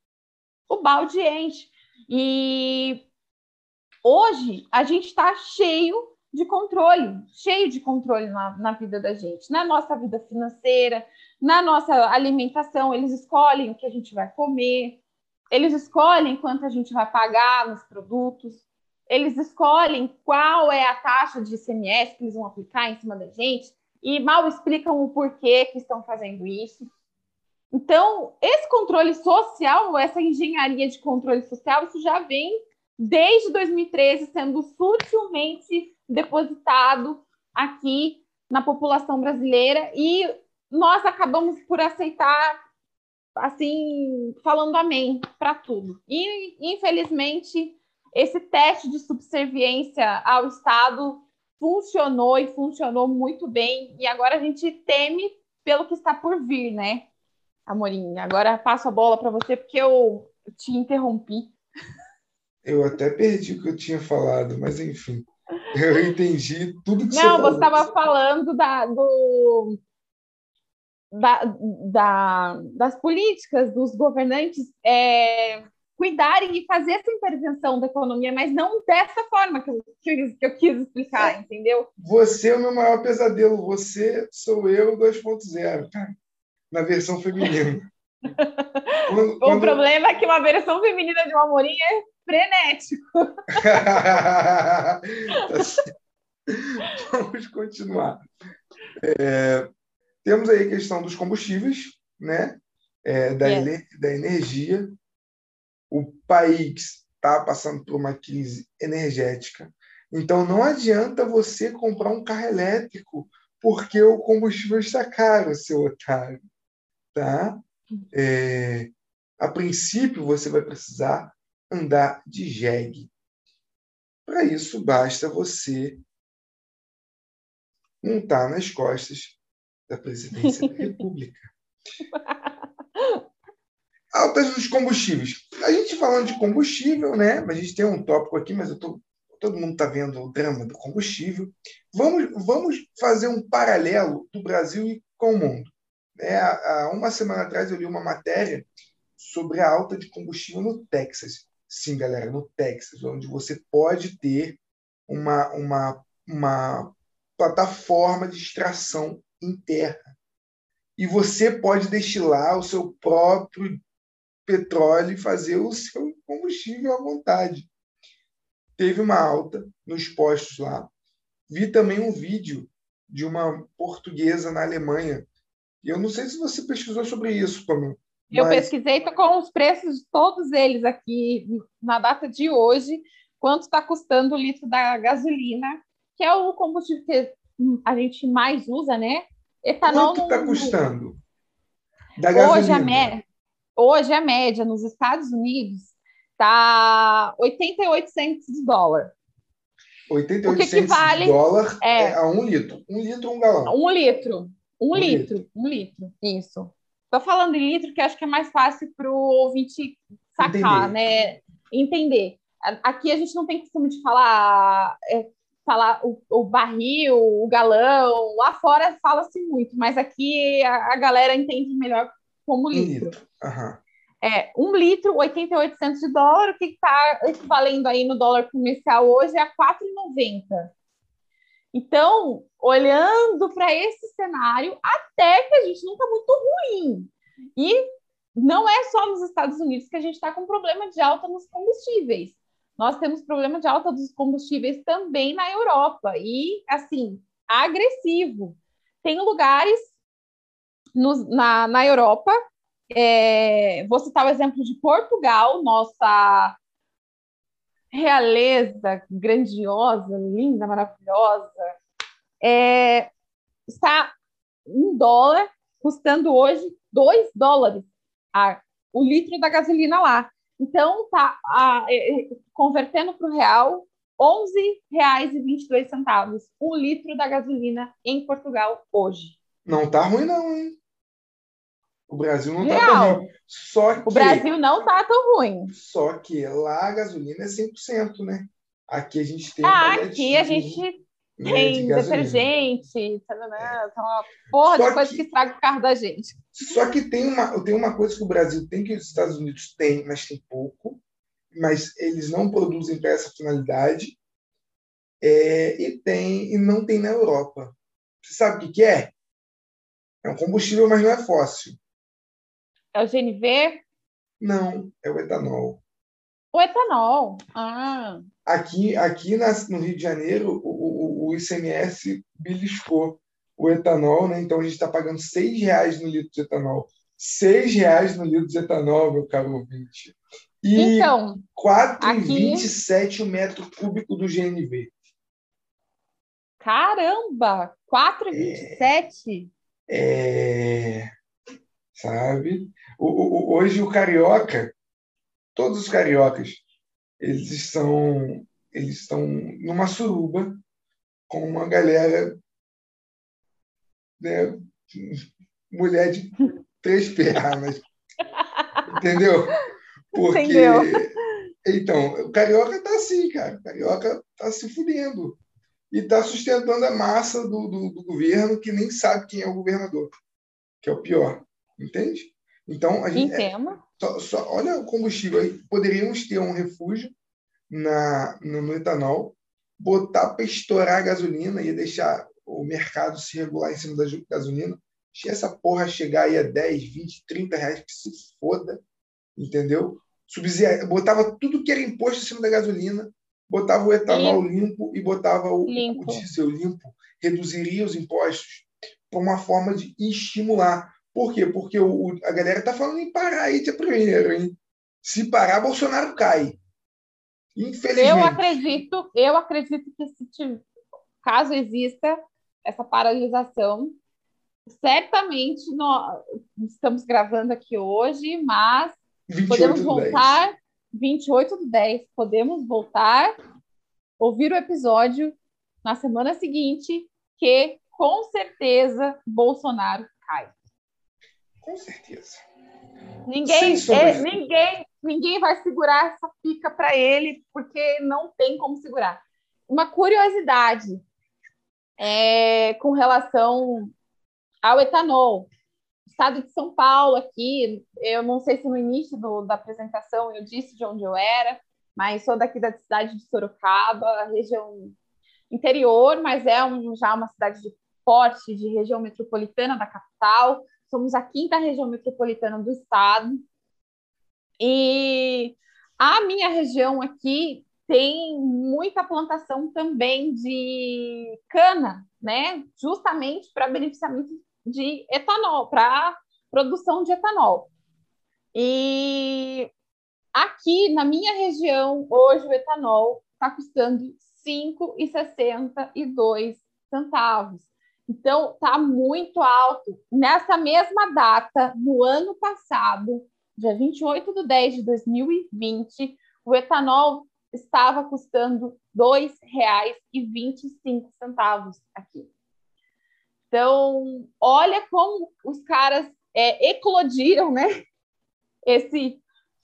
O balde enche. E hoje a gente está cheio de controle, cheio de controle na, na, vida da gente, na nossa vida financeira, na nossa alimentação. Eles escolhem o que a gente vai comer, eles escolhem quanto a gente vai pagar nos produtos, eles escolhem qual é a taxa de ICMS que eles vão aplicar em cima da gente. E mal explicam o porquê que estão fazendo isso. Então, esse controle social, essa engenharia de controle social, isso já vem desde 2013 sendo sutilmente depositado aqui na população brasileira. E nós acabamos por aceitar assim, falando amém para tudo. E infelizmente esse teste de subserviência ao Estado funcionou e funcionou muito bem. E agora a gente teme pelo que está por vir, né, Amorim? Agora passo a bola para você porque eu te interrompi. Eu até perdi o que eu tinha falado, mas enfim, eu entendi tudo que Não, você falou. Não, você estava falando da, do, da, da, das políticas dos governantes é, cuidarem e fazer essa intervenção da economia, mas não dessa forma que eu, que eu quis explicar, é. entendeu? Você é o meu maior pesadelo. Você sou eu 2.0, na versão feminina. Quando, quando... O problema é que uma versão feminina de uma Amorim é frenético. Vamos continuar. É, temos aí a questão dos combustíveis, né, é, da, yes. da energia. O país está passando por uma crise energética. Então, não adianta você comprar um carro elétrico porque o combustível está caro, seu otário. Tá? É, a princípio, você vai precisar andar de jegue. Para isso, basta você montar nas costas da presidência da República. Altas dos combustíveis. A gente falando de combustível, né? A gente tem um tópico aqui, mas eu tô, todo mundo está vendo o drama do combustível. Vamos, vamos fazer um paralelo do Brasil com o mundo. É, há uma semana atrás eu li uma matéria sobre a alta de combustível no Texas. Sim, galera, no Texas, onde você pode ter uma, uma, uma plataforma de extração interna. E você pode destilar o seu próprio petróleo e fazer o seu combustível à vontade. Teve uma alta nos postos lá. Vi também um vídeo de uma portuguesa na Alemanha. Eu não sei se você pesquisou sobre isso, Pamela. Eu mas... pesquisei, estou com os preços de todos eles aqui na data de hoje. Quanto está custando o litro da gasolina, que é o combustível que a gente mais usa, né? Etanol Quanto está custando? Da gasolina. Hoje a, média, hoje a média nos Estados Unidos está 88 centos de dólar. 88 centos equivale, de dólar é, é, a um litro. Um litro um galão. Um litro. Um, um litro, litro. Um litro. Isso. Estou falando em litro, que acho que é mais fácil para o ouvinte sacar, Entender. né? Entender. Aqui a gente não tem costume de falar é, falar o, o, barril, o galão, lá fora fala-se muito, mas aqui a, a, galera entende melhor como litro. litro. Uhum. É, um litro, 88 centos de dólar, o que está equivalendo aí no dólar comercial hoje é a 4,90. Então, olhando para esse cenário, até que a gente não está muito ruim. E não é só nos Estados Unidos que a gente está com problema de alta nos combustíveis nós temos problema de alta dos combustíveis também na Europa e assim agressivo. Tem lugares no, na, na Europa, é, vou citar o exemplo de Portugal, nossa realeza grandiosa, linda, maravilhosa, é, está um dólar custando hoje 2 dólares a, o litro da gasolina lá. Então, tá a, convertendo para o real, R$ 11,22 um litro da gasolina em Portugal hoje. Não tá ruim, não, hein? O Brasil não Real. tá tão ruim. Só que, o Brasil não tá tão ruim. Só que lá a gasolina é 100%, né? Aqui a gente tem. Ah, aqui a gente tem de detergente, tá, é. Tá uma porra Só de coisa que, que estraga o carro da gente. Só que tem uma, tem uma coisa que o Brasil tem que os Estados Unidos têm, mas tem pouco, mas eles não produzem para essa finalidade, é, e tem e não tem na Europa. Você sabe o que, que é? É um combustível, mas não é fóssil. É o GNV? Não, é o etanol. O etanol. Ah. Aqui, aqui na, no Rio de Janeiro, o, o, o ICMS beliscou o etanol, né? Então a gente está pagando seis reais no litro de etanol. Seis reais no litro de etanol, meu caro ouvinte. E então, 4,27 aqui... o metro cúbico do GNV. Caramba! 4,27? É... é... Sabe? O, o, hoje o carioca, todos os cariocas, eles estão, eles estão numa suruba com uma galera, né, mulher de três pernas. Entendeu? Porque. Entendeu? Então, o carioca tá assim, cara. O carioca tá se fudendo. E tá sustentando a massa do, do, do governo que nem sabe quem é o governador. Que é o pior. Entende? Então, a gente. É, só, só, olha o combustível aí. Poderíamos ter um refúgio na, no, no etanol, botar para estourar a gasolina e deixar o mercado se regular em cima da gasolina. Se essa porra chegar aí a 10, 20, 30 reais, que se foda, entendeu? Subsidia, botava tudo que era imposto em cima da gasolina, botava o etanol limpo, limpo e botava o, o diesel limpo, reduziria os impostos por uma forma de estimular Por quê? Porque o, a galera está falando em parar aí dia primeiro, hein? Se parar, Bolsonaro cai. Infelizmente. Eu acredito, eu acredito que se caso exista essa paralisação, certamente nós estamos gravando aqui hoje, mas podemos voltar 10. 28 do 10, podemos voltar ouvir o episódio na semana seguinte que com certeza Bolsonaro cai. Com certeza. Ninguém, é, ninguém, ninguém vai segurar essa pica para ele, porque não tem como segurar. Uma curiosidade é, com relação ao etanol. Estado de São Paulo, aqui, eu não sei se no início do, da apresentação eu disse de onde eu era, mas sou daqui da cidade de Sorocaba, região interior, mas é um, já uma cidade de porte, de região metropolitana da capital. Somos a quinta região metropolitana do estado. E a minha região aqui tem muita plantação também de cana, né? Justamente para beneficiamento de etanol, para produção de etanol. E aqui na minha região, hoje o etanol está custando R$ 5,62 centavos. Então, está muito alto. Nessa mesma data, no ano passado, dia 28 de 10 de 2020, o etanol estava custando R$ 2,25 aqui. Então, olha como os caras é, eclodiram né? esse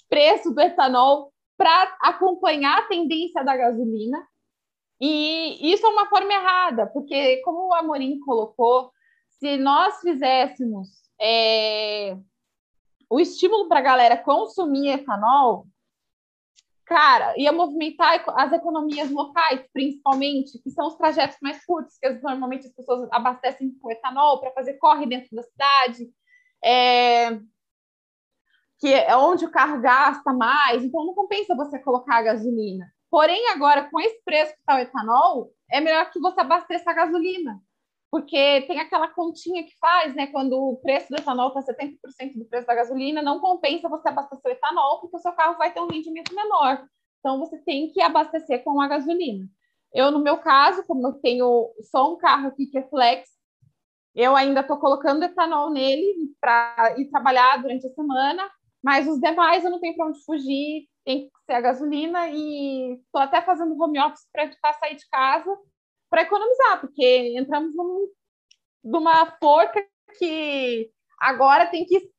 preço do etanol para acompanhar a tendência da gasolina. E isso é uma forma errada, porque, como o Amorim colocou, se nós fizéssemos é, o estímulo para a galera consumir etanol, cara, ia movimentar as economias locais, principalmente, que são os trajetos mais curtos, que normalmente as pessoas abastecem com etanol para fazer corre dentro da cidade, é, que é onde o carro gasta mais, então não compensa você colocar a gasolina. Porém, agora, com esse preço que está o etanol, é melhor que você abasteça a gasolina, porque tem aquela continha que faz, né? Quando o preço do etanol está 70% do preço da gasolina, não compensa você abastecer o etanol, porque o seu carro vai ter um rendimento menor. Então, você tem que abastecer com a gasolina. Eu, no meu caso, como eu tenho só um carro aqui que é flex, eu ainda estou colocando etanol nele para ir trabalhar durante a semana, mas os demais eu não tenho para onde fugir, tem que ser a gasolina e estou até fazendo home office para evitar sair de casa para economizar, porque entramos num, numa forca que agora tem que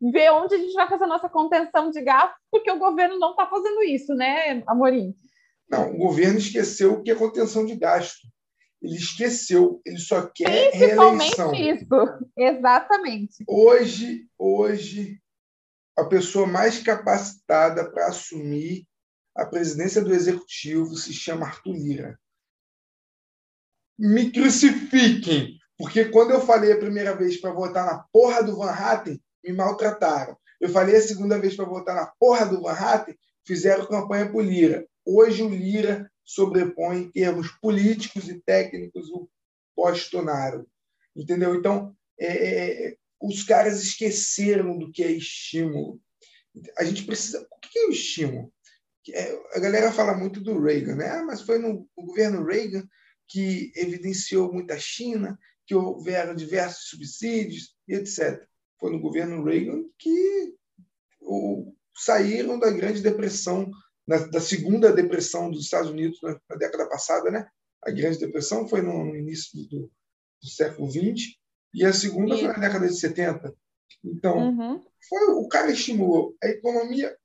ver onde a gente vai fazer a nossa contenção de gasto, porque o governo não está fazendo isso, né, Amorim? Não, o governo esqueceu o que é contenção de gasto. Ele esqueceu, ele só quer reeleição. isso, exatamente. Hoje, hoje, a pessoa mais capacitada para assumir a presidência do Executivo se chama Arthur Lira me crucifiquem, porque quando eu falei a primeira vez para votar na porra do Van Hatten, me maltrataram. Eu falei a segunda vez para votar na porra do Van Hatten, fizeram campanha por Lira. Hoje o Lira sobrepõe em termos políticos e técnicos o Bolsonaro. Entendeu? Então, é, é, é, os caras esqueceram do que é estímulo. A gente precisa. O que é o estímulo? É, a galera fala muito do Reagan, né? Ah, mas foi no, no governo Reagan que evidenciou muita China, que houveram diversos subsídios e etc. Foi no governo Reagan que o, saíram da Grande Depressão, na, da segunda depressão dos Estados Unidos na, na, década passada, né? A Grande Depressão foi no, no início do, do, século XX e a segunda foi na década de 70. Então, uhum. foi o cara estimulou a economia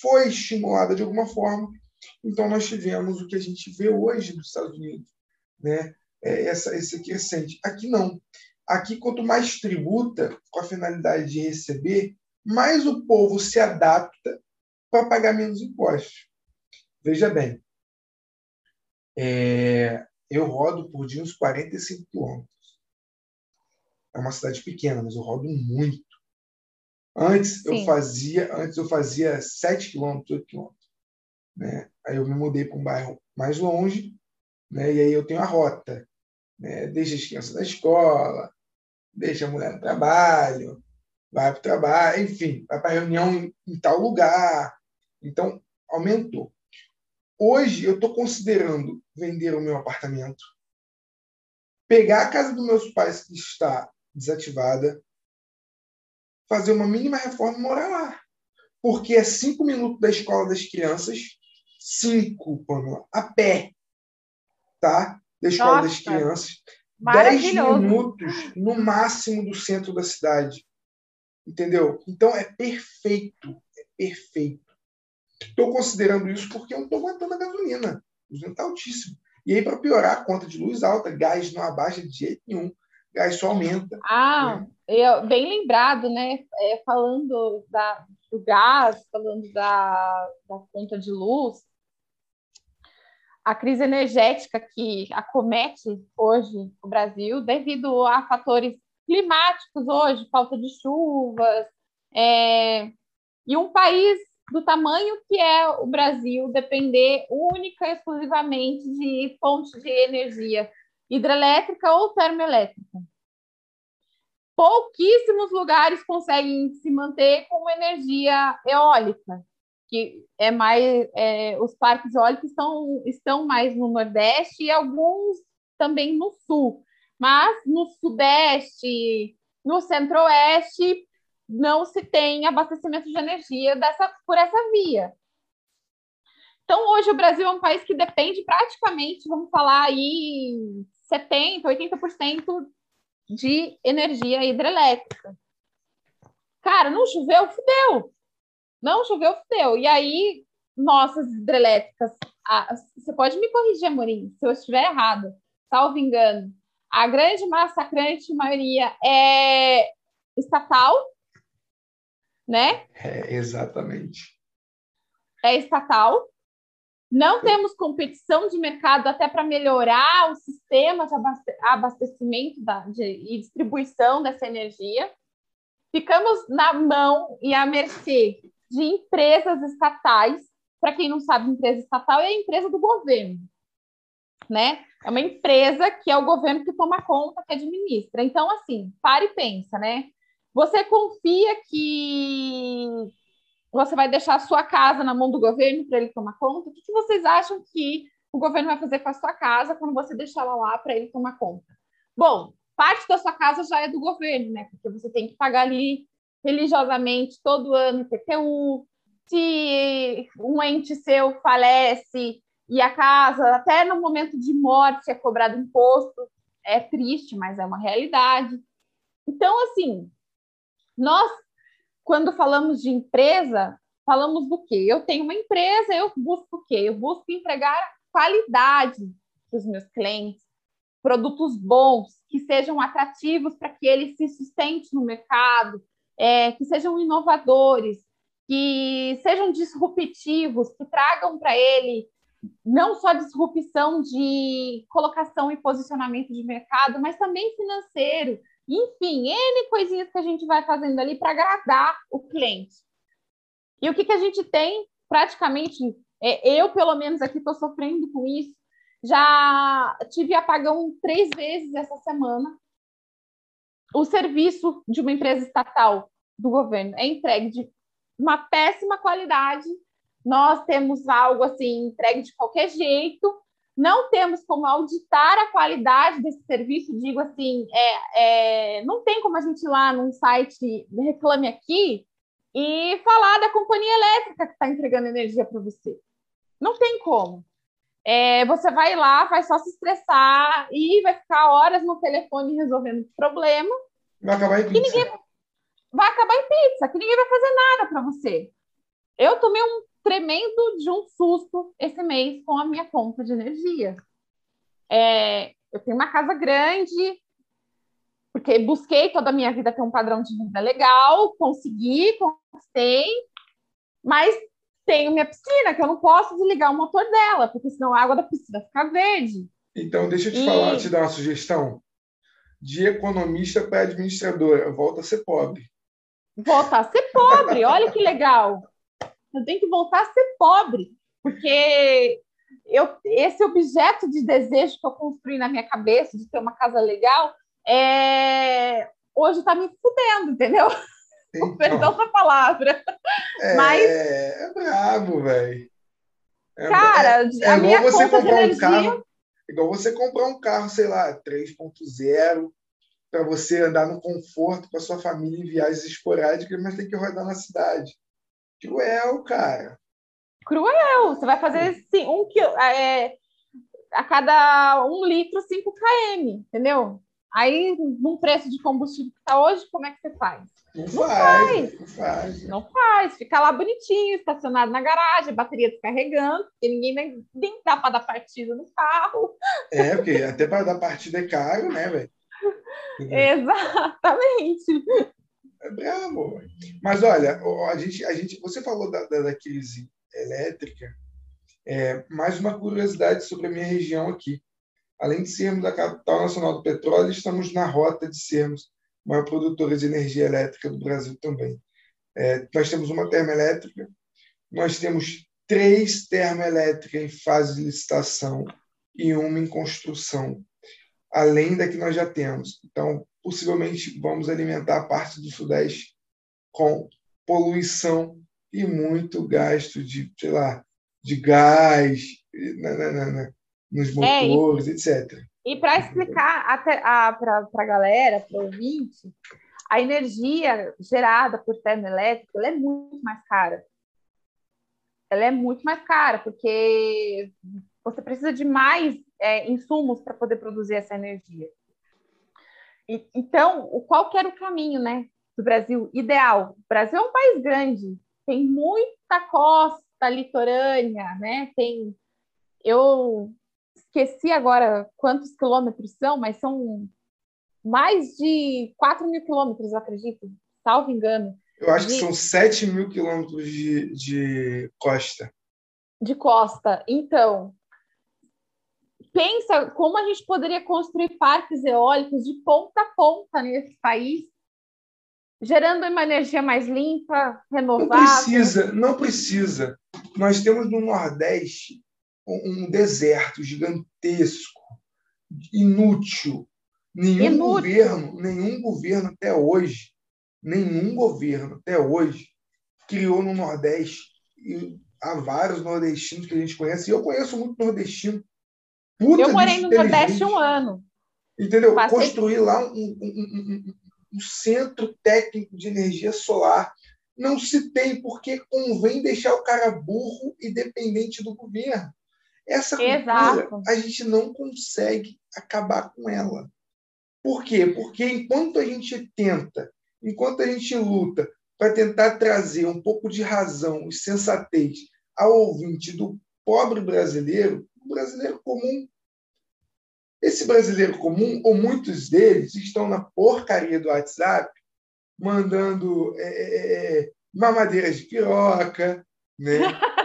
foi estimulada de alguma forma então, nós tivemos o que a gente vê hoje nos Estados Unidos, né? É essa, esse crescente. Aqui não. Aqui, quanto mais tributa, com a finalidade de receber, mais o povo se adapta para pagar menos impostos. Veja bem, é, eu rodo por dia uns 45 quilômetros. É uma cidade pequena, mas eu rodo muito. Antes Sim. eu fazia, antes eu fazia 7 quilômetros, 8 quilômetros. Né? Aí eu me mudei para um bairro mais longe, né? e aí eu tenho a rota, né? desde as crianças da escola, deixa a mulher no trabalho, vai para o trabalho, enfim, vai para reunião em, em tal lugar. Então, aumentou. Hoje, eu estou considerando vender o meu apartamento, pegar a casa dos meus pais que está desativada, fazer uma mínima reforma e morar lá. Porque é cinco minutos da escola das crianças, cinco, Pamela, a pé, tá? Da escola Nossa, das crianças. Dez minutos, no máximo, do centro da cidade. Entendeu? Então, é perfeito. É perfeito. Estou considerando isso porque eu não estou aguentando a gasolina. O está altíssimo. E aí, para piorar, a conta de luz alta, gás não abaixa de jeito nenhum. Gás só aumenta. Ah, né? eu, bem lembrado, né? É, falando da, do gás, falando da, da conta de luz, a crise energética que acomete hoje o Brasil, devido a fatores climáticos hoje, falta de chuvas, é, e um país do tamanho que é o Brasil depender única e exclusivamente de fontes de energia hidrelétrica ou termoelétrica. Pouquíssimos lugares conseguem se manter com energia eólica, que é mais é, os parques eólicos estão, estão mais no Nordeste e alguns também no Sul, mas no Sudeste, no Centro-Oeste não se tem abastecimento de energia dessa, por essa via. Então, hoje, o Brasil é um país que depende praticamente, vamos falar aí, 70%, 80% de energia hidrelétrica. Cara, não choveu, fudeu. Não choveu, fudeu. E aí, nossas hidrelétricas, a, você pode me corrigir, Amorim, se eu estiver errado, salvo engano, a grande massacrante maioria é estatal, né? É, exatamente. É estatal. Não temos competição de mercado até para melhorar o sistema de abastecimento da, de, e distribuição dessa energia. Ficamos na mão e à mercê de empresas estatais. Para quem não sabe, empresa estatal é a empresa do governo, né? É uma empresa que é o governo que toma conta, que administra. Então, assim, para e pensa, né? Você confia que você vai deixar a sua casa na mão do governo para ele tomar conta? O que, vocês acham que o governo vai fazer com a sua casa quando você deixar ela lá para ele tomar conta? Bom, parte da sua casa já é do governo, né? Porque você tem que pagar ali religiosamente todo ano IPTU. Se um ente seu falece e a casa, até no momento de morte, é cobrado imposto, é triste, mas é uma realidade. Então, assim, nós, quando falamos de empresa, falamos do quê? Eu tenho uma empresa, eu busco o quê? Eu busco entregar qualidade para os meus clientes, produtos bons, que sejam atrativos para que ele se sustente no mercado, é, que sejam inovadores, que sejam disruptivos, que tragam para ele não só disrupção de colocação e posicionamento de mercado, mas também financeiro, enfim, N coisinhas que a gente vai fazendo ali para agradar o cliente. E o que, que a gente tem praticamente, é, eu pelo menos aqui estou sofrendo com isso, já tive apagão três vezes essa semana. O serviço de uma empresa estatal do governo é entregue de uma péssima qualidade. Nós temos algo assim entregue de qualquer jeito não temos como auditar a qualidade desse serviço, digo assim, é, é, não tem como a gente ir lá num site Reclame Aqui e falar da companhia elétrica que está entregando energia para você. Não tem como. É, você vai lá, vai só se estressar e vai ficar horas no telefone resolvendo o problema. Vai acabar em pizza. Ninguém... Vai acabar em pizza, que ninguém vai fazer nada para você. Eu tomei um tremendo de um susto esse mês com a minha conta de energia. É, eu tenho uma casa grande, porque busquei toda a minha vida ter um padrão de vida legal, consegui, conquistei, mas tenho minha piscina, que eu não posso desligar o motor dela, porque senão a água da piscina fica verde. Então, deixa eu te e... falar, te dar uma sugestão. De economista para administradora, volta a ser pobre. Volta a ser pobre, olha que legal eu tenho que voltar a ser pobre, porque eu, esse objeto de desejo que eu construí na minha cabeça, de ter uma casa legal, é, hoje tá me fudendo, entendeu? Então, Perdão da palavra. É, Mas... é brabo, velho. É, Cara, é, é a minha você comprar um energia... carro, igual você comprar um carro, sei lá, 3.0, para você andar no conforto com a sua família em viagens esporádicas, mas tem que rodar na cidade. Cruel, cara. Cruel. Você vai fazer sim, um quilo, é, a cada um litro, 5 km, entendeu? Aí, num preço de combustível que está hoje, como é que você faz? Não, não faz, faz, Não faz. Não faz. Fica lá bonitinho, estacionado na garagem, bateria descarregando, porque ninguém nem, nem dá para dar partida no carro. É, porque até para dar partida é caro, né, velho? Exatamente. É bravo. Mas olha, a gente, a gente, você falou da, da, da crise elétrica. É, mais uma curiosidade sobre a minha região aqui. Além de sermos a capital nacional do petróleo, estamos na rota de sermos maior produtora de energia elétrica do Brasil também. É, nós temos uma termoelétrica, nós temos três termoelétricas em fase de licitação e uma em construção, além da que nós já temos. Então, possivelmente, vamos alimentar a parte do Sudeste com poluição e muito gasto de, sei lá, de gás na, na, na, nos motores, é, e, etc. E para explicar para a galera, para o ouvinte, a energia gerada por termoelétrico é muito mais cara. Ela é muito mais cara, porque você precisa de mais é, insumos para poder produzir essa energia. E, então, qual que era o caminho né, do Brasil ideal? O Brasil é um país grande, tem muita costa litorânea, né? Tem eu esqueci agora quantos quilômetros são, mas são mais de 4 mil quilômetros, eu acredito, salvo engano. Eu acho de... que são 7 mil quilômetros de, de costa. De costa. Então, pensa como a gente poderia construir parques eólicos de ponta a ponta nesse país, gerando uma energia mais limpa, renovável. Não precisa, não precisa. Nós temos no Nordeste um deserto gigantesco, inútil. Nenhum inútil. governo, nenhum governo até hoje, nenhum governo até hoje criou no Nordeste. E há vários nordestinos que a gente conhece, e eu conheço muito nordestino. Eu morei no Nordeste um ano. Entendeu? Passei... Construir lá um, um, um, um centro técnico de energia solar não se tem, porque convém deixar o cara burro e dependente do governo. Essa cultura, Exato. a gente não consegue acabar com ela. Por quê? Porque enquanto a gente tenta, enquanto a gente luta para tentar trazer um pouco de razão e sensatez ao ouvinte do pobre brasileiro, brasileiro comum, esse brasileiro comum, ou muitos deles, estão na porcaria do WhatsApp, mandando é, é, é mamadeiras de piroca, né?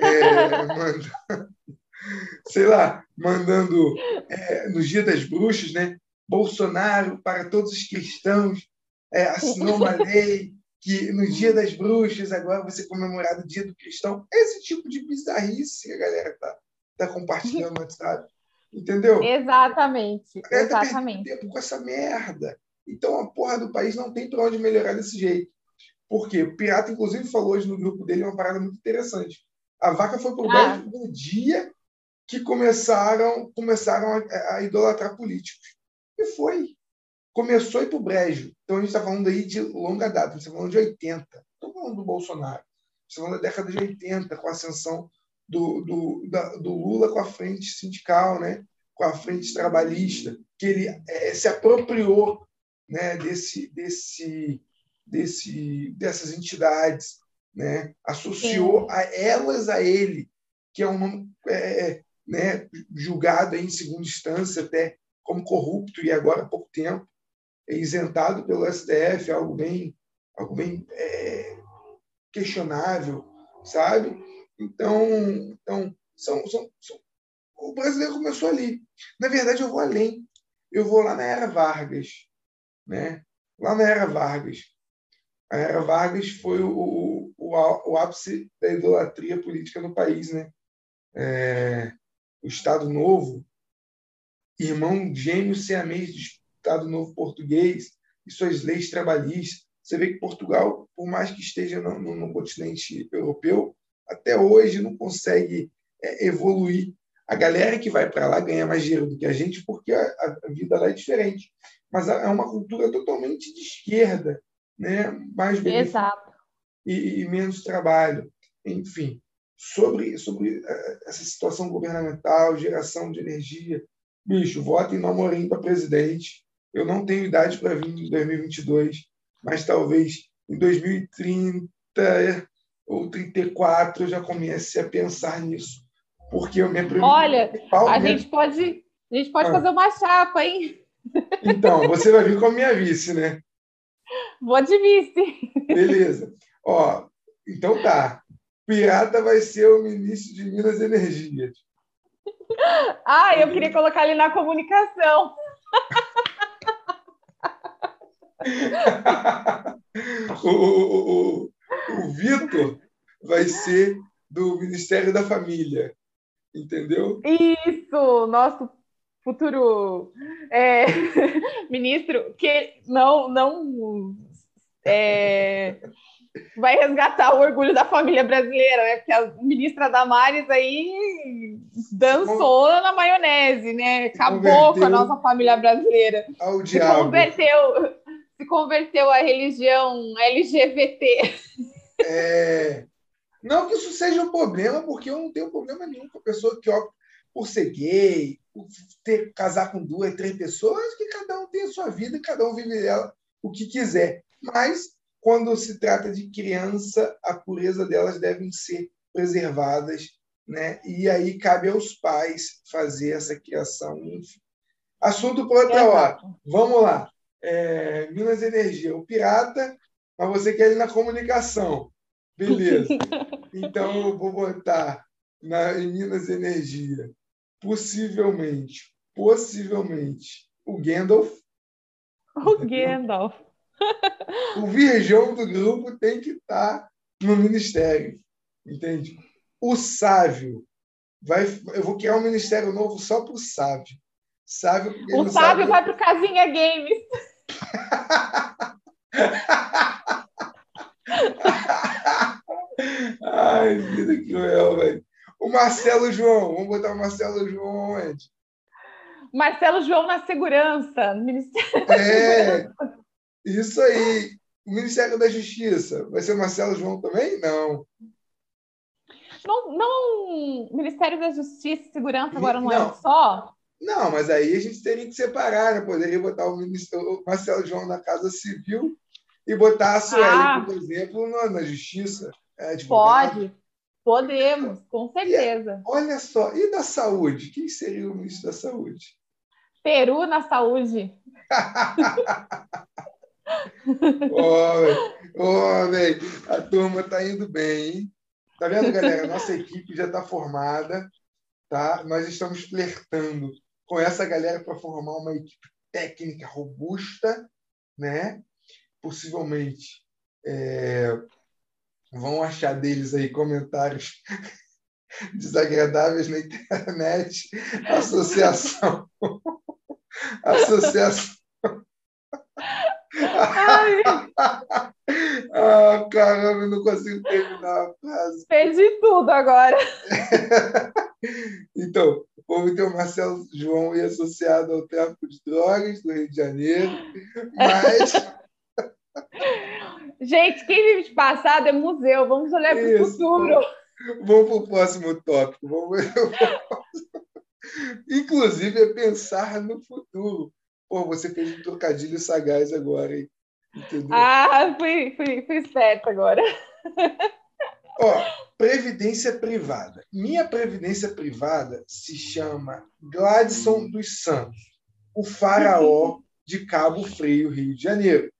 É, mandando, sei lá, mandando é, no Dia das Bruxas, né? Bolsonaro para todos os cristãos é, assinou uma lei que no Dia das Bruxas agora vai ser comemorado o Dia do Cristão. Esse tipo de bizarrice que a galera tá, tá compartilhando no WhatsApp. Entendeu? Exatamente. A tá exatamente. Tá tempo com essa merda. Então a porra do país não tem para onde melhorar desse jeito. Por quê? O Pirata, inclusive, falou hoje no grupo dele uma parada muito interessante. A vaca foi pro ah. no dia que começaram, começaram a, a idolatrar políticos. E foi. Começou a ir para o brejo. Então a gente está falando aí de longa data, a gente está falando de 80. Estou falando do Bolsonaro. Estamos falando da década de 80, com a ascensão do, do, da, do Lula com a frente sindical, né? com a frente trabalhista, que ele é, se apropriou né, desse, desse, desse, dessas entidades, né? associou Sim. a elas a ele, que é um nome é, é né, julgado em segunda instância até como corrupto e agora há pouco tempo isentado pelo STF, algo bem, algo bem é, questionável, sabe? Então, então são, são, são, o brasileiro começou ali. Na verdade, eu vou além. Eu vou lá na era Vargas, né? Lá na era Vargas. A era Vargas foi o, o, o, ápice da idolatria política no país, né? É, o Estado Novo, irmão gêmeo siamês do Estado Novo português, e suas leis trabalhistas. Você vê que Portugal, por mais que esteja no, no, no continente europeu, até hoje não consegue é, evoluir. A galera que vai para lá ganha mais dinheiro do que a gente porque a, a vida lá é diferente. Mas é uma cultura totalmente de esquerda, né? mais Exato. E, e menos trabalho. Enfim, sobre, sobre é, essa situação governamental, geração de energia, bicho, vote em Namorim para presidente. Eu não tenho idade para vir em 2022, mas talvez em 2030 ou 34 eu já comece a pensar nisso. Porque eu me Olha, a gente pode, a gente pode ah. fazer uma chapa, hein? Então, você vai vir como minha vice, né? Vou de vice. Beleza. Ó, então tá. Pirata vai ser o ministro de Minas e Energia. Ah, eu queria colocar ele na comunicação. o, o, o, o Vitor vai ser do Ministério da Família, entendeu? Isso, nosso futuro é, ministro que não não é, vai resgatar o orgulho da família brasileira, né? Porque a ministra Damares aí dançou na maionese, né? Acabou com a nossa família brasileira. Ao se diabo. converteu, se converteu à religião LGBT. É... Não que isso seja um problema, porque eu não tenho problema nenhum com a pessoa que opta por ser gay, por ter, casar com duas, três pessoas, que cada um tem a sua vida e cada um vive ela o que quiser. Mas quando se trata de criança, a pureza delas devem ser preservadas, né? E aí cabe aos pais fazer essa criação. Enfim. Assunto para outra hora. Vamos lá. É, Minas Energia, o pirata, mas você quer ir na comunicação. Beleza. Então eu vou botar na, em Minas Energia, possivelmente, possivelmente, o Gandalf. O Gandalf o virgão do grupo tem que estar tá no ministério, entende? O sábio vai, eu vou criar um ministério novo só para o sábio. Sábio. O sábio sabe... vai para o Casinha Games. Ai, vida cruel, velho. O Marcelo João, vamos botar o Marcelo João? Marcelo João na segurança, no Ministério. É, isso aí. O Ministério da Justiça vai ser Marcelo João também? Não. Não, não Ministério da Justiça e Segurança agora não, é não é só? Não, mas aí a gente teria que separar, né? Poderia botar o, ministro, o Marcelo João na Casa Civil e botar a Sueli, ah. por exemplo, na, na Justiça. É, Pode, podemos, com certeza. E, olha só, e da saúde? Quem seria o ministro da Saúde? Peru na saúde. Homem, homem, a turma está indo bem, hein? Tá vendo, galera? Nossa equipe já está formada, tá? Nós estamos flertando com essa galera para formar uma equipe técnica robusta, né? Possivelmente é... vão achar deles aí comentários desagradáveis na internet, associação, associação ah, caramba, eu não consigo terminar a frase. Perdi tudo agora. Então, o ter o Marcelo João e associado ao tráfico de drogas do Rio de Janeiro, mas. Gente, quem vive de passado é museu. Vamos olhar para o futuro. Vamos para o próximo tópico. Vamos... Inclusive, é pensar no futuro. Pô, você fez um trocadilho sagaz agora, hein? Entendeu? Ah, fui, fui, fui esperto agora. Ó, previdência privada. Minha previdência privada se chama Gladson dos Santos, o faraó de Cabo Frio, Rio de Janeiro.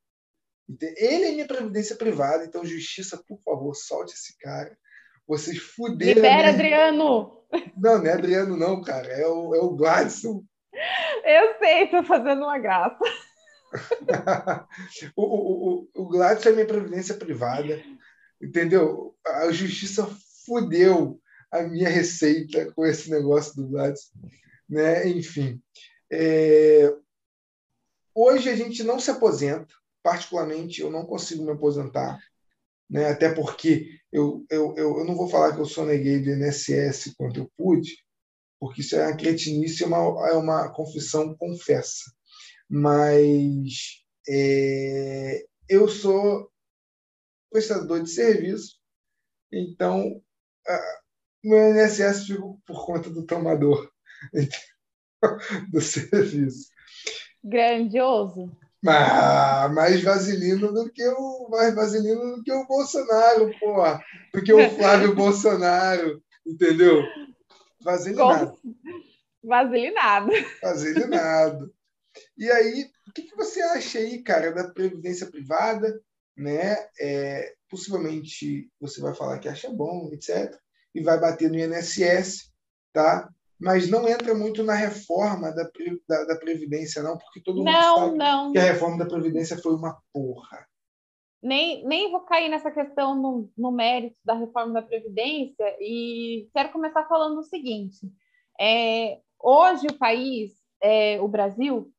Ele é minha previdência privada, então, justiça, por favor, solte esse cara. Vocês fuderam. Libera, Adriano! Não, não é Adriano, não, cara. É o, é o Gladson. Eu sei, estou fazendo uma graça. o, o, o, o Gladson é minha previdência privada, entendeu? A justiça fudeu a minha receita com esse negócio do Gladson, né? Enfim, é... hoje a gente não se aposenta, particularmente eu não consigo me aposentar, né? até porque eu, eu, eu, eu não vou falar que eu soneguei do INSS quanto eu pude, porque isso é uma cretinice, é uma, é uma confissão confessa. Mas é, eu sou prestador de serviço, então o meu INSS fica por conta do tomador do serviço. Grandioso. Ah, mais vaselino do que o mais vaselino do que o Bolsonaro, porra. Do que o Flávio Bolsonaro, entendeu? Vaselinado. Vaselinado. Vaselinado. E aí, o que, que você acha aí, cara, da previdência privada? Né? É, possivelmente você vai falar que acha bom, etc. E vai bater no INSS, tá? mas não entra muito na reforma da, da, da Previdência, não, porque todo mundo não, sabe não. que a reforma da Previdência foi uma porra. Nem, nem vou cair nessa questão no, no mérito da reforma da Previdência e quero começar falando o seguinte: é, hoje o país, é, o Brasil,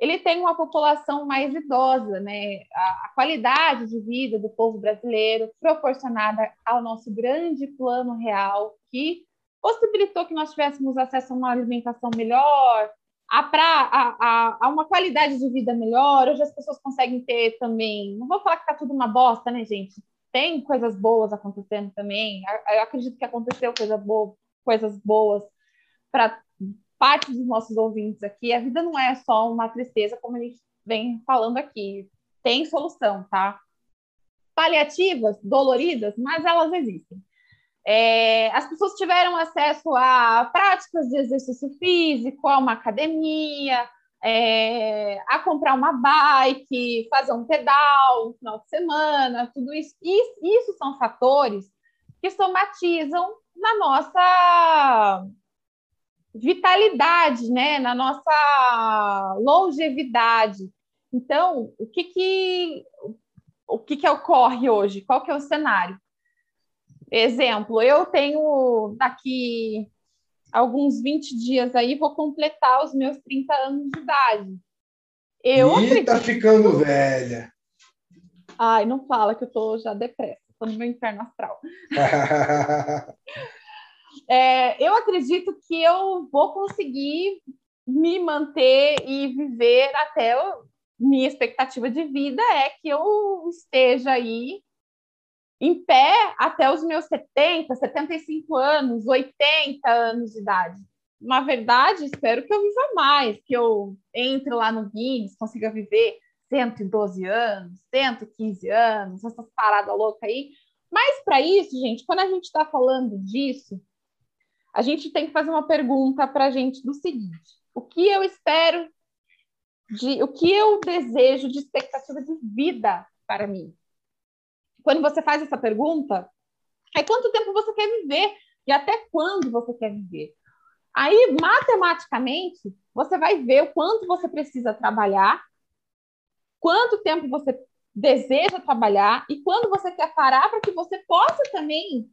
ele tem uma população mais idosa, né? A, a, qualidade de vida do povo brasileiro, proporcionada ao nosso grande plano real, que possibilitou que nós tivéssemos acesso a uma alimentação melhor, a, pra, a, a, uma qualidade de vida melhor. Hoje as pessoas conseguem ter também. Não vou falar que está tudo uma bosta, né, gente? Tem coisas boas acontecendo também. Eu acredito que aconteceu coisa boa, coisas boas para parte dos nossos ouvintes aqui. A vida não é só uma tristeza, como a gente vem falando aqui. Tem solução, tá? Paliativas, doloridas, mas elas existem. É, as pessoas tiveram acesso a práticas de exercício físico, a uma academia, é, a comprar uma bike, fazer um pedal no final de semana, tudo isso. Isso, isso são fatores que somatizam na nossa vitalidade, né? na nossa longevidade. Então, o que que, o que, que ocorre hoje? Qual que é o cenário? Exemplo, eu tenho daqui alguns 20 dias aí, vou completar os meus 30 anos de idade. Eu Ih, acredito... tá ficando velha. Ai, não fala que eu tô já depressa, tô no meu inferno astral. é, eu acredito que eu vou conseguir me manter e viver até minha expectativa de vida é que eu esteja aí em pé até os meus 70, 75 anos, 80 anos de idade. Na verdade, espero que eu viva mais, que eu entre lá no Guinness, consiga viver 112 anos, 115 anos, essas paradas loucas aí. Mas para isso, gente, quando a gente está falando disso, a gente tem que fazer uma pergunta para a gente do seguinte: o que eu espero de, o que eu desejo de expectativa de vida para mim? quando você faz essa pergunta, é quanto tempo você quer viver e até quando você quer viver. Aí, matematicamente, você vai ver o quanto você precisa trabalhar, quanto tempo você deseja trabalhar e quando você quer parar para que você possa também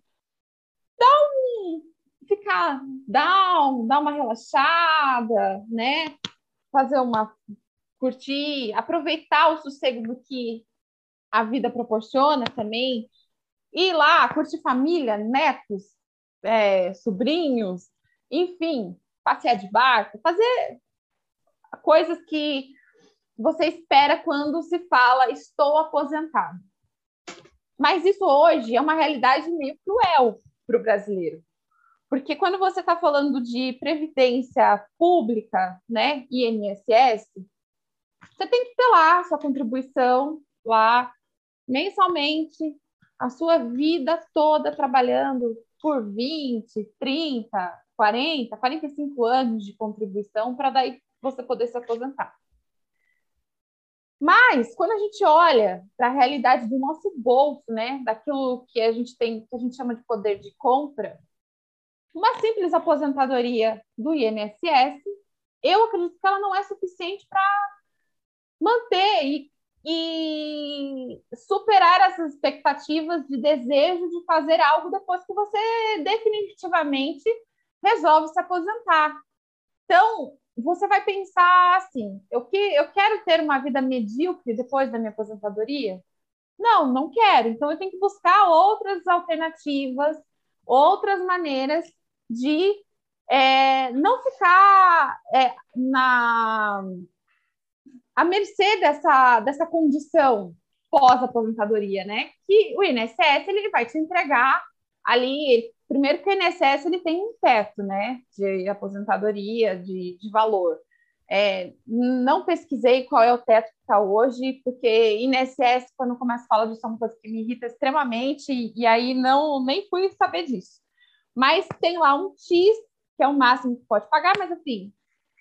dar um ficar down, dar uma relaxada, né? Fazer uma curtir, aproveitar o sossego do que a vida proporciona também. Ir lá, curtir família, netos, é, sobrinhos, enfim, passear de barco, fazer coisas que você espera quando se fala estou aposentado. Mas isso hoje é uma realidade meio cruel para o brasileiro. Porque quando você está falando de previdência pública, né, INSS, você tem que ter lá sua contribuição lá mensalmente a sua vida toda trabalhando por 20, 30, 40, 45 anos de contribuição para daí você poder se aposentar. Mas quando a gente olha para a realidade do nosso bolso, né, daquilo que a gente tem, que a gente chama de poder de compra, uma simples aposentadoria do INSS, eu acredito que ela não é suficiente para manter e e superar essas expectativas de desejo de fazer algo depois que você definitivamente resolve se aposentar. Então, você vai pensar assim: eu, que, eu quero ter uma vida medíocre depois da minha aposentadoria? Não, não quero. Então eu tenho que buscar outras alternativas, outras maneiras de é, não ficar é, na à mercê dessa, dessa condição pós-aposentadoria, né? Que o INSS ele vai te entregar ali. Primeiro que o INSS ele tem um teto, né? De aposentadoria, de, de valor. É, não pesquisei qual é o teto que está hoje, porque INSS, quando começa a falar disso, é uma coisa que me irrita extremamente, e aí não nem fui saber disso. Mas tem lá um X, que é o máximo que pode pagar, mas assim,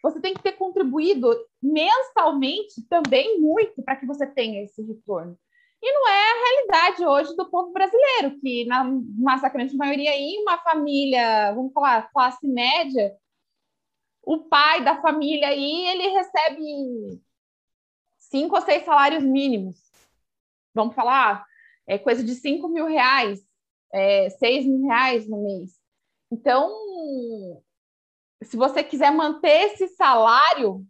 você tem que ter contribuído mensalmente também muito para que você tenha esse retorno. E não é a realidade hoje do povo brasileiro, que na massacrante maioria aí, uma família, vamos falar, classe média, o pai da família aí, ele recebe cinco ou seis salários mínimos. Vamos falar, é coisa de cinco mil reais, é, seis mil reais no mês. Então, se você quiser manter esse salário,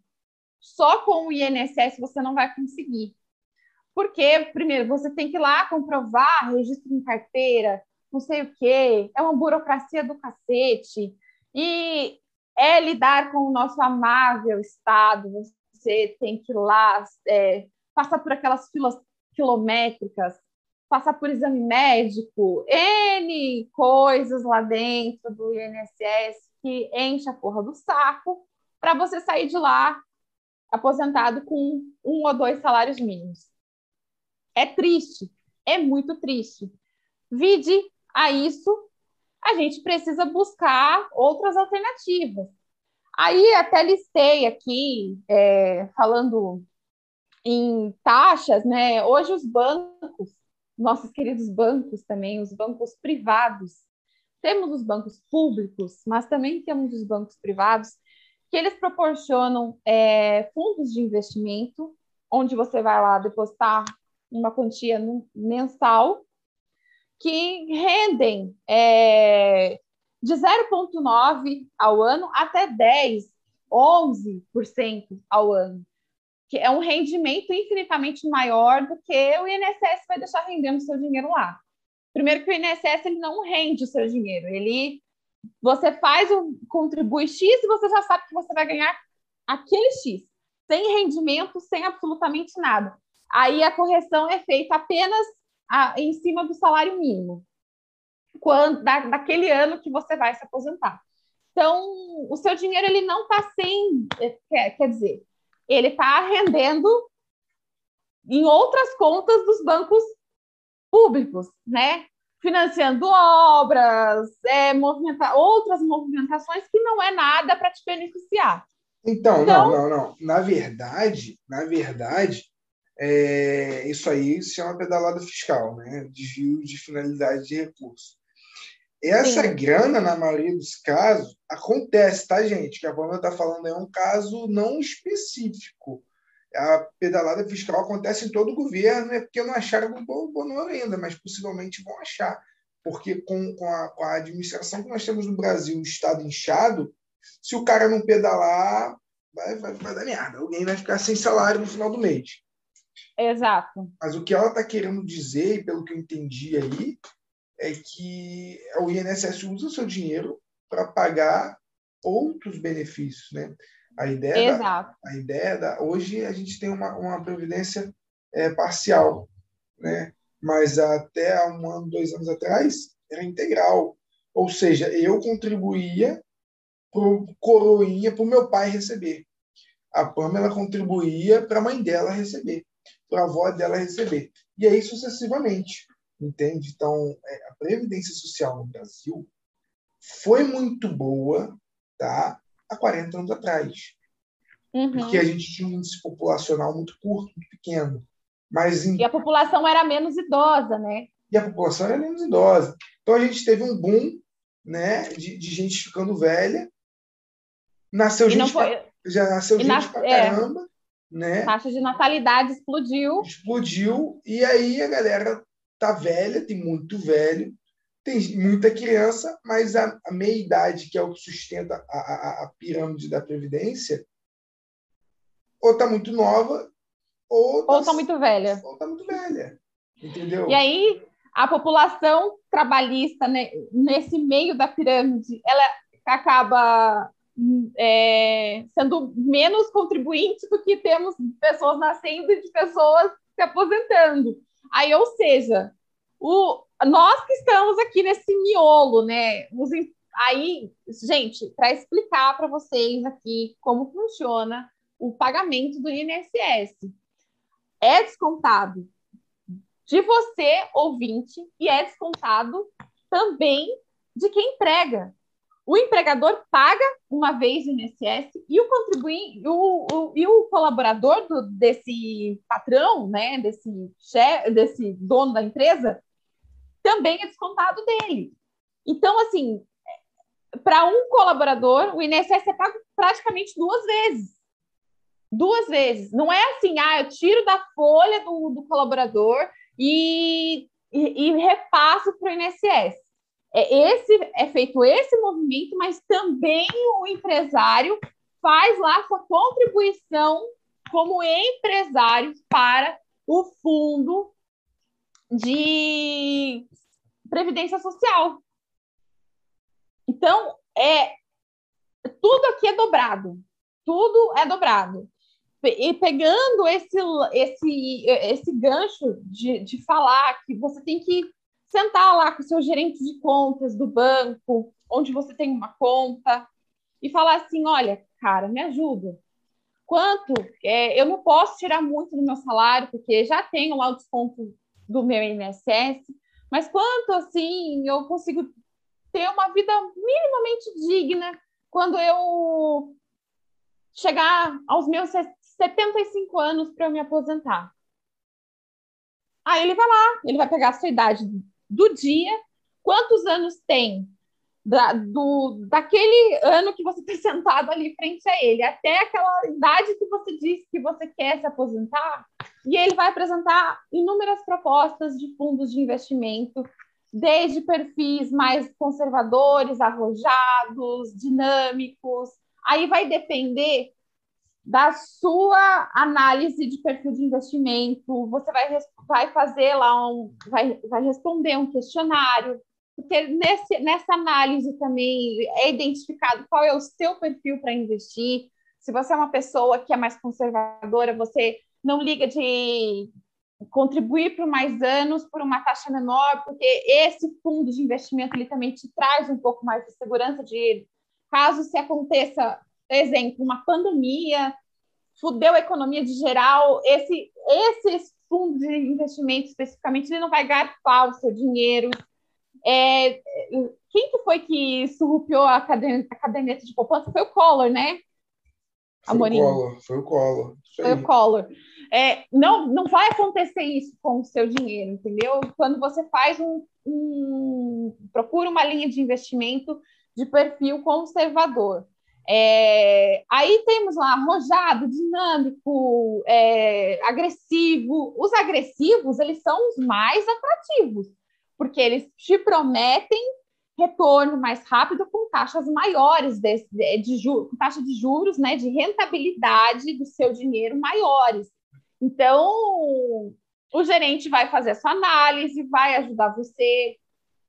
só com o INSS você não vai conseguir. Porque, primeiro, você tem que ir lá comprovar registro em carteira, não sei o quê, é uma burocracia do cacete. E é lidar com o nosso amável Estado, você tem que ir lá, é, passar por aquelas filas quilométricas, passar por exame médico, N coisas lá dentro do INSS que enche a porra do saco para você sair de lá aposentado com um ou dois salários mínimos. É triste, é muito triste. Vide a isso, a gente precisa buscar outras alternativas. Aí até listei aqui, é, falando em taxas, né? Hoje os bancos, nossos queridos bancos também, os bancos privados, temos os bancos públicos, mas também temos os bancos privados, que eles proporcionam é, fundos de investimento, onde você vai lá depositar uma quantia mensal, que rendem é, de 0,9% ao ano até 10%, 11% ao ano, que é um rendimento infinitamente maior do que o INSS vai deixar rendendo seu dinheiro lá. Primeiro que o INSS ele não rende o seu dinheiro, ele você faz o contribui X e você já sabe que você vai ganhar aquele X, sem rendimento, sem absolutamente nada. Aí a correção é feita apenas a, em cima do salário mínimo, quando da, daquele ano que você vai se aposentar. Então, o seu dinheiro ele não está sem, é, quer, quer dizer, ele está rendendo em outras contas dos bancos públicos, né? Financiando obras, é, movimenta outras movimentações que não é nada para te beneficiar. Então, então, não, não, não. Na verdade, na verdade, é, isso aí se chama pedalada fiscal, né? Desvio de finalidade de recurso. Essa Sim. grana, na maioria dos casos, acontece, tá, gente? Que a Pamela está falando é um caso não específico a pedalada fiscal acontece em todo o governo, é porque não acharam o bono ainda, mas possivelmente vão achar. Porque com, com, a, com a administração que nós temos no Brasil, o Estado inchado, se o cara não pedalar, vai, vai, vai dar merda. Alguém vai ficar sem salário no final do mês. Exato. Mas o que ela está querendo dizer, e pelo que eu entendi aí, é que o INSS usa o seu dinheiro para pagar outros benefícios, né? A ideia, Exato. Da, a ideia da, hoje a gente tem uma, uma previdência é, parcial, né? mas até há um ano, dois anos atrás, era integral. Ou seja, eu contribuía para o coroinha, para o meu pai receber. A Pamela contribuía para a mãe dela receber, para a avó dela receber. E aí sucessivamente, entende? Então, é, a Previdência Social no Brasil foi muito boa, tá? há 40 anos atrás. Uhum. Porque a gente tinha um índice populacional muito curto, muito pequeno. Mas em... E a população era menos idosa, né? E a população era menos idosa. Então a gente teve um boom né, de, de gente ficando velha. Nasceu e gente. Foi... Pra... Já nasceu e gente nas... pra é. caramba. É. Né? A taxa de natalidade explodiu. Explodiu. E aí a galera tá velha, tem muito velho, tem muita criança, mas a, a meia-idade, que é o que sustenta a, a, a, pirâmide da Previdência, ou tá muito nova, ou tá, ou tá muito velha. Ou tá muito velha. Entendeu? E aí, a população trabalhista, né, nesse meio da pirâmide, ela acaba é, sendo menos contribuinte do que temos pessoas nascendo e de pessoas se aposentando. Aí, ou seja, o, nós que estamos aqui nesse miolo, né? Os, aí, gente, para explicar para vocês aqui como funciona o pagamento do INSS. É descontado de você, ouvinte, e é descontado também de quem emprega. O empregador paga uma vez o INSS e o contribuinte, o, o, e o colaborador do, desse patrão, né, desse, chefe, desse dono da empresa, também é descontado dele. Então, assim, para um colaborador, o INSS é pago praticamente duas vezes. Duas vezes. Não é assim, ah, eu tiro da folha do, do colaborador e, e, e repasso para o INSS. É, esse, é feito esse movimento, mas também o empresário faz lá sua contribuição como empresário para o fundo de previdência social. Então, é tudo aqui é dobrado. Tudo é dobrado. E pegando esse, esse, esse gancho de, de falar que você tem que sentar lá com o seu gerente de contas do banco, onde você tem uma conta, e falar assim: olha, cara, me ajuda. Quanto? É, eu não posso tirar muito do meu salário, porque já tenho lá o desconto do meu INSS, mas quanto assim eu consigo ter uma vida minimamente digna quando eu chegar aos meus 75 anos para eu me aposentar? Aí ele vai lá, ele vai pegar a sua idade do dia, quantos anos tem da, do, daquele ano que você está sentado ali frente a ele, até aquela idade que você disse que você quer se aposentar, e ele vai apresentar inúmeras propostas de fundos de investimento, desde perfis mais conservadores, arrojados, dinâmicos. Aí vai depender da sua análise de perfil de investimento. Você vai, vai fazer lá um, vai, vai responder um questionário, porque nesse, nessa análise também é identificado qual é o seu perfil para investir. Se você é uma pessoa que é mais conservadora, você não liga de contribuir por mais anos por uma taxa menor, porque esse fundo de investimento ele também te traz um pouco mais de segurança de caso se aconteça exemplo, uma pandemia, fudeu a economia de geral, esse, esse fundo de investimento especificamente, ele não vai garfar o seu dinheiro. É, quem que foi que surrupiou a caderneta, a caderneta de poupança? Foi o Collor, né? Amorim. Foi o Collor, foi o Collor. Foi o Collor. É, não, não vai acontecer isso com o seu dinheiro, entendeu? Quando você faz um, um procura uma linha de investimento de perfil conservador. É, aí temos lá arrojado, dinâmico, é, agressivo. Os agressivos, eles são os mais atrativos, porque eles te prometem retorno mais rápido com taxas maiores de, de, de juros, com taxa de juros, né, de rentabilidade do seu dinheiro maiores. Então, o gerente vai fazer a sua análise, vai ajudar você,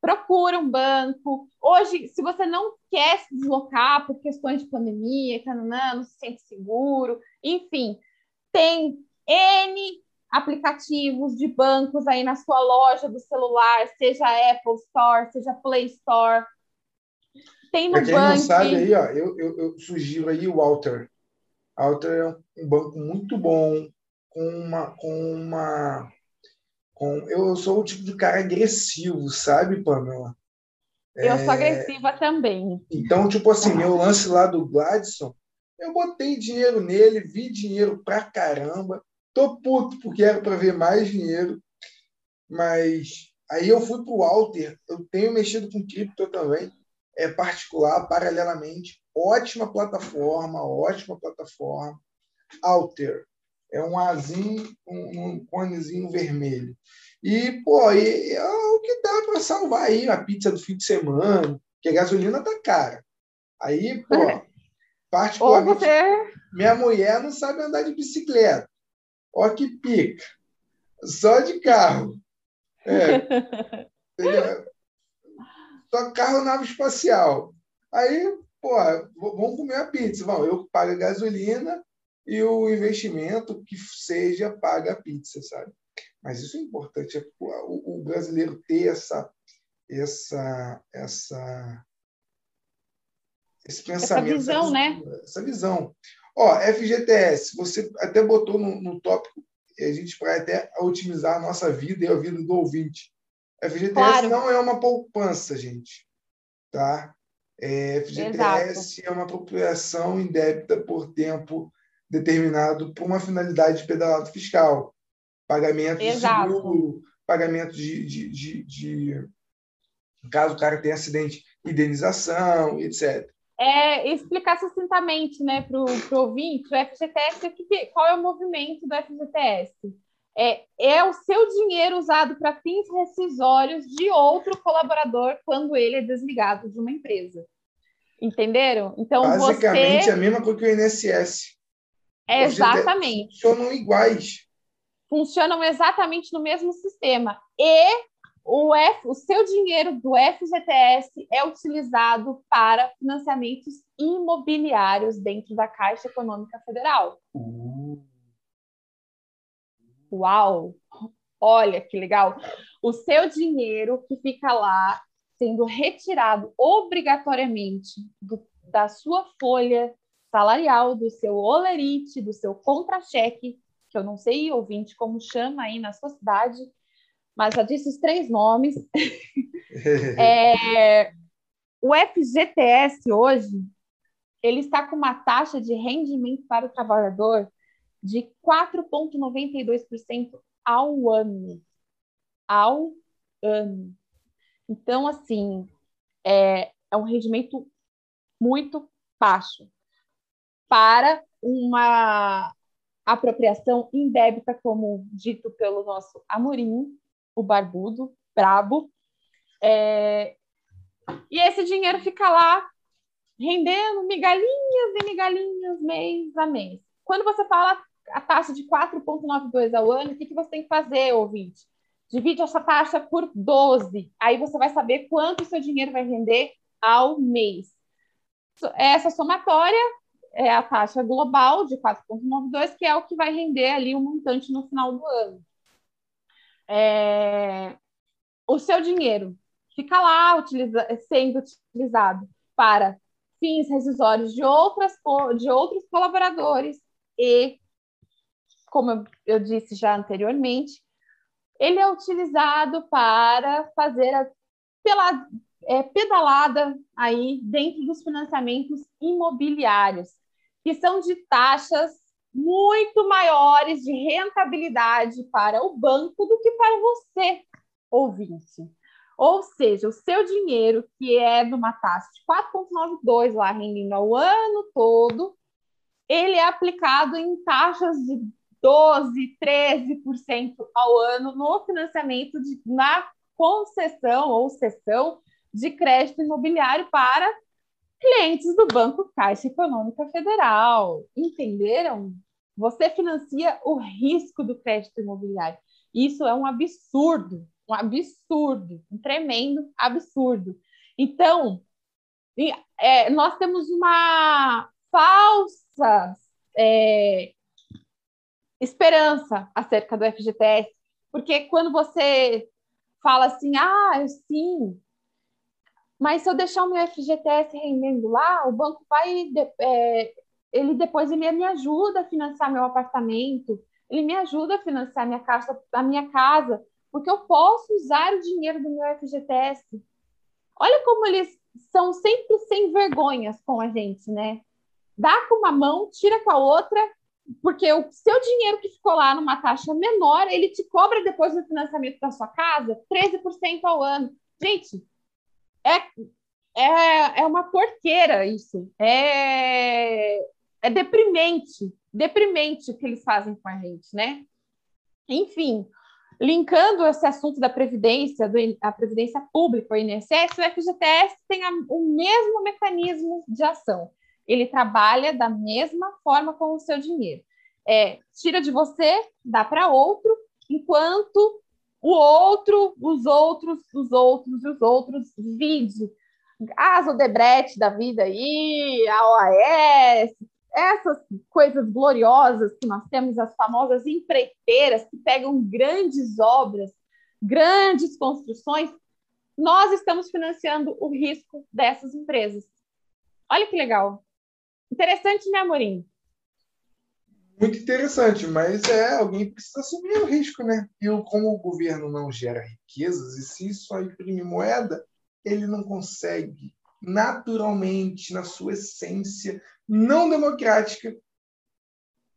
procura um banco. Hoje, se você não quer se deslocar por questões de pandemia, cananã, não se sente seguro, enfim, tem N aplicativos de bancos aí na sua loja do celular, seja Apple Store, seja Play Store. Tem no Pra quem banco. não sabe aí, ó, eu, eu, eu sugiro aí o Alter. Alter é um banco muito bom, com uma, com uma com. Eu sou o tipo de cara agressivo, sabe, Pamela? Eu é... sou agressiva também. Então, tipo assim, meu lance lá do Gladson, eu botei dinheiro nele, vi dinheiro pra caramba. Tô puto porque era para ver mais dinheiro. Mas aí eu fui pro Walter. Eu tenho mexido com cripto também. É particular, paralelamente. Ótima plataforma, ótima plataforma. Alter é um azinho um, um conezinho vermelho. E, pô, e, é o que dá para salvar aí a pizza do fim de semana, porque a gasolina tá cara. Aí, pô, particularmente... Ou você Minha mulher não sabe andar de bicicleta. Ó que pica. Só de carro. É. Só carro nave espacial. Aí, pô, vamos comer a pizza. Bom, eu pago a gasolina e o investimento que seja paga a pizza, sabe? Mas isso é importante, é o, brasileiro ter essa, essa, essa, esse pensamento, essa visão, essa, né? Essa visão. Ó, FGTS, você até botou no, no tópico, a gente vai até otimizar a nossa vida e a vida do ouvinte. FGTS claro. não é uma poupança, gente. Tá? É, FGTS Exato. é uma apropriação indébita por tempo determinado por uma finalidade de pedalado fiscal pagamento de seguro, pagamento de, de, de, de, caso o cara tenha acidente, indenização, etc. É, explicar sucintamente né, para o ouvinte, o FGTS, qual é o movimento do FGTS? É, é o seu dinheiro usado para fins rescisórios de outro colaborador quando ele é desligado de uma empresa. Entenderam? Então, Basicamente você... a mesma coisa que o INSS. É, exatamente. Funcionam iguais funcionam exatamente no mesmo sistema. E o, F, o seu dinheiro do FGTS é utilizado para financiamentos imobiliários dentro da Caixa Econômica Federal. Uh. Uau! Olha que legal! O seu dinheiro que fica lá sendo retirado obrigatoriamente do, da sua folha salarial, do seu olerite, do seu contra-cheque, que eu não sei, ouvinte, como chama aí na sua cidade, mas já disse os três nomes. é, o FGTS hoje, ele está com uma taxa de rendimento para o trabalhador de 4,92% ao ano. Ao ano. Então, assim, é, é um rendimento muito baixo para uma apropriação indébita, como dito pelo nosso Amorim, o barbudo, brabo. É... E esse dinheiro fica lá rendendo migalhinhas e migalhinhas mês a mês. Quando você fala a taxa de 4,92 ao ano, o que, que você tem que fazer, ouvinte? Divide essa taxa por 12. Aí você vai saber quanto o seu dinheiro vai render ao mês. Essa somatória é a taxa global de 4,92, que é o que vai render ali o um montante no final do ano. É, o seu dinheiro fica lá utiliza, sendo utilizado para fins rescisórios de, outras, de outros colaboradores e, como eu disse já anteriormente, ele é utilizado para fazer a pela, é, pedalada aí dentro dos financiamentos imobiliários que são de taxas muito maiores de rentabilidade para o banco do que para você, ouvinte. Ou seja, o seu dinheiro, que é numa taxa de 4,92 lá rendendo ao ano todo, ele é aplicado em taxas de 12, 13% ao ano no financiamento de, na concessão ou cessão de crédito imobiliário para clientes do Banco Caixa Econômica Federal. Entenderam? Você financia o risco do crédito imobiliário. Isso é um absurdo, um absurdo, um tremendo absurdo. Então, é, nós temos uma falsa é, esperança acerca do FGTS, porque quando você fala assim, ah, sim, mas se eu deixar o meu FGTS rendendo lá, o banco vai. É, ele depois ele me ajuda a financiar meu apartamento, ele me ajuda a financiar minha casa, a minha casa, porque eu posso usar o dinheiro do meu FGTS. Olha como eles são sempre sem vergonhas com a gente, né? Dá com uma mão, tira com a outra, porque o seu dinheiro que ficou lá numa taxa menor, ele te cobra depois no financiamento da sua casa 13% ao ano. Gente, é, é, é uma porqueira isso. É, é deprimente, deprimente o que eles fazem com a gente, né? Enfim, linkando esse assunto da Previdência, do, a Previdência Pública, o INSS, o FGTS tem a, o mesmo mecanismo de ação. ele trabalha da mesma forma com o seu dinheiro. É, tira de você, dá para outro, enquanto o outro, os outros, os outros e os outros, vide as Odebrecht da vida aí, a OAS, essas coisas gloriosas que nós temos, as famosas empreiteiras que pegam grandes obras, grandes construções, nós estamos financiando o risco dessas empresas. Olha que legal. Interessante, né, Amorim? Muito interessante, mas é alguém precisa assumir o risco, né? E como o governo não gera riquezas, e se só imprime moeda, ele não consegue naturalmente, na sua essência não democrática,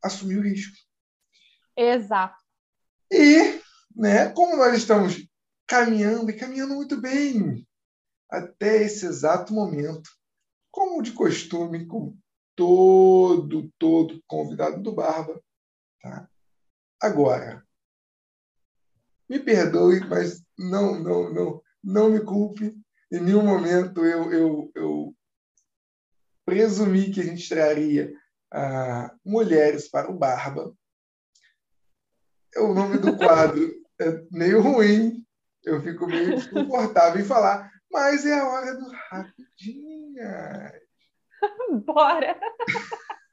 assumir o risco. Exato. E, né, como nós estamos caminhando e caminhando muito bem até esse exato momento, como de costume, com todo, todo convidado do Barba. Tá? Agora, me perdoe, mas não, não, não, não me culpe. Em nenhum momento eu, eu, eu presumi que a gente traria ah, mulheres para o Barba. O nome do quadro é meio ruim, eu fico meio desconfortável em falar, mas é a hora do rapidinha. Bora!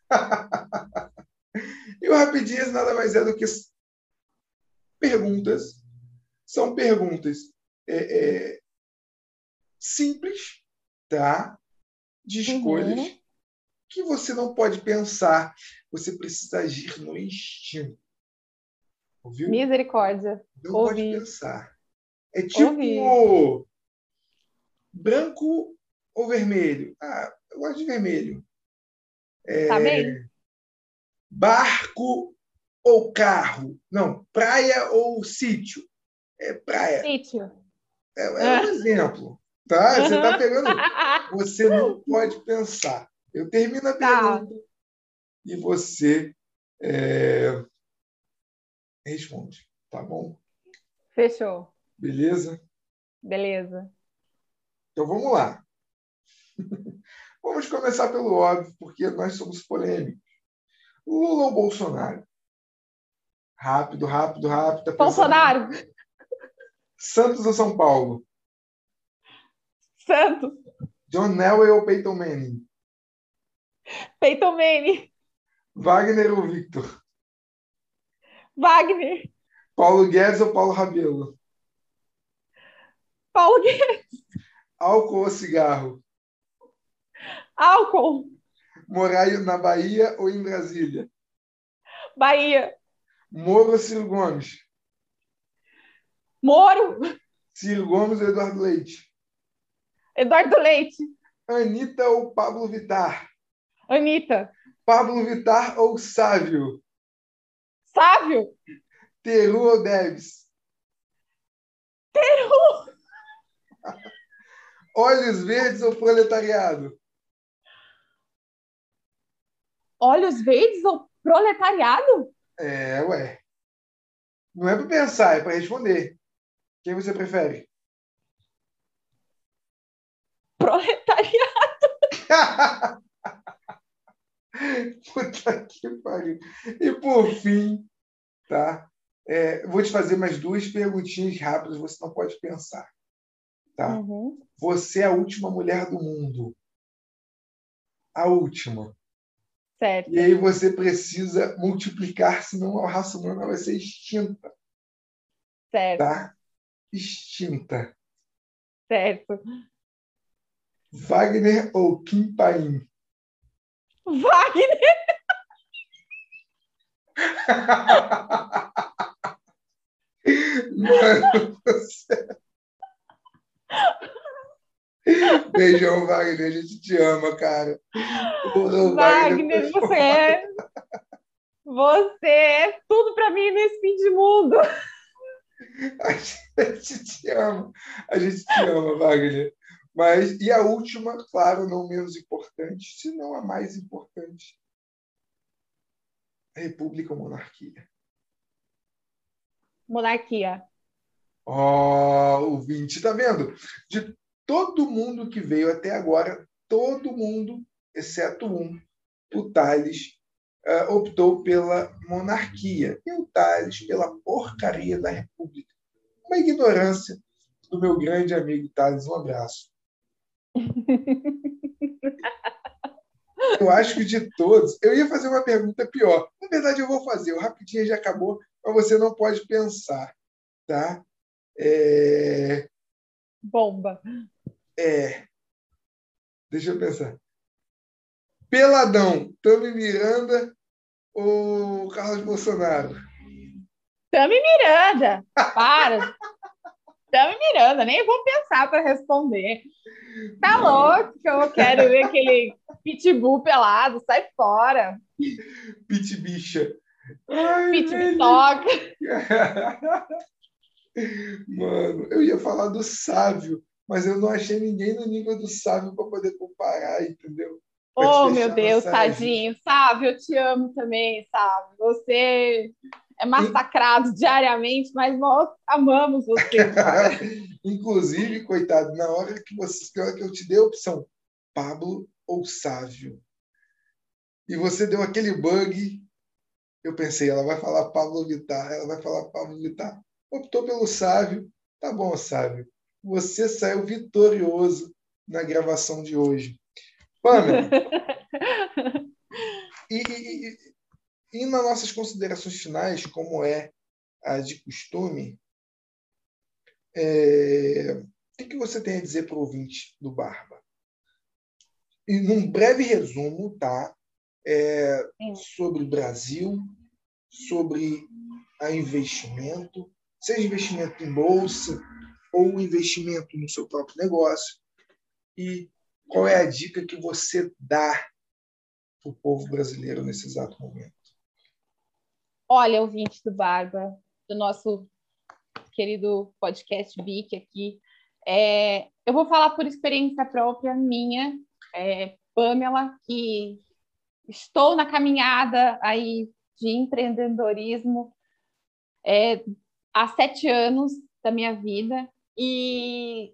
e o Rapidinhas nada mais é do que perguntas. São perguntas é, é, simples, tá? De escolhas uhum. que você não pode pensar. Você precisa agir no instinto. Ouviu? Misericórdia. Não Ouvi. pode pensar. É tipo Ouvi. branco ou vermelho. Ah, eu gosto de vermelho. É, tá bem? Barco ou carro? Não, praia ou sítio? É praia. Sítio. É, é um ah. exemplo. Tá? Você está pegando. Você não pode pensar. Eu termino a tá. pergunta tá. e você é, responde. Tá bom? Fechou. Beleza? Beleza. Então vamos lá. Vamos começar pelo óbvio, porque nós somos polêmicos. Lula ou Bolsonaro? Rápido, rápido, rápido. Tá Bolsonaro! Santos ou São Paulo? Santos. John Nelway ou Peyton Manning? Peyton Manning. Wagner ou Victor? Wagner. Paulo Guedes ou Paulo Rabelo? Paulo Guedes. Álcool ou cigarro? Álcool. Morar na Bahia ou em Brasília? Bahia. Moro ou Ciro Gomes? Moro. Ciro Gomes ou Eduardo Leite? Eduardo Leite. Anitta ou Pablo Vittar? Anitta. Pablo Vittar ou Sávio? Sávio. Teru ou Debs? Teru. Olhos verdes ou proletariado? Olhos verdes ou proletariado? É, ué. Não é para pensar, é para responder. Quem você prefere? Proletariado. Puta que pariu. E por fim, tá? É, vou te fazer mais duas perguntinhas rápidas, você não pode pensar. Tá? Uhum. Você é a última mulher do mundo. A última. Certo. E aí você precisa multiplicar, senão a raça humana vai ser extinta. Certo. Tá? Extinta. Certo. Wagner ou Kim Paim? Wagner! Mano, você... Beijão, Wagner. A gente te ama, cara. Wagner, Wagner, você é. Você é tudo para mim nesse fim de mundo. A gente te ama. A gente te ama, Wagner. Mas, e a última, claro, não menos importante, se não a mais importante: República ou monarquia? Monarquia. Ó, oh, o 20, tá vendo? De todo mundo que veio até agora, todo mundo exceto um, o Tales, uh, optou pela monarquia e o Tales pela porcaria da República. Uma ignorância do meu grande amigo Tales. Um abraço. Eu acho que de todos, eu ia fazer uma pergunta pior. Na verdade, eu vou fazer. O rapidinho já acabou, mas você não pode pensar, tá? É... Bomba. É. Deixa eu pensar. Peladão, Tami Miranda ou Carlos Bolsonaro? Tami Miranda. Para. Tami Miranda, nem vou pensar para responder. Tá louco que eu quero ver aquele pitbull pelado, sai fora. Pitbicha. Pitbitoca. Mano, eu ia falar do Sávio, mas eu não achei ninguém no nível do Sávio para poder comparar, entendeu? oh, meu Deus, tadinho. Sávio, eu te amo também, Sávio. Você é massacrado diariamente, mas nós amamos você. Inclusive, coitado, na hora que você na hora que eu te dei a opção Pablo ou Sávio, e você deu aquele bug, eu pensei, ela vai falar Pablo Vittar, ela vai falar Pablo Vittar. Optou pelo Sávio, tá bom, Sávio. Você saiu vitorioso na gravação de hoje. Pamela, e, e, e nas nossas considerações finais, como é a de costume, é, o que, que você tem a dizer para o ouvinte do Barba? E num breve resumo, tá? É, sobre o Brasil, sobre a investimento, seja investimento em bolsa ou investimento no seu próprio negócio. E qual é a dica que você dá para o povo brasileiro nesse exato momento? Olha, ouvinte do Barba, do nosso querido podcast BIC aqui, é, eu vou falar por experiência própria minha, é, Pamela, que estou na caminhada aí de empreendedorismo é, há sete anos da minha vida e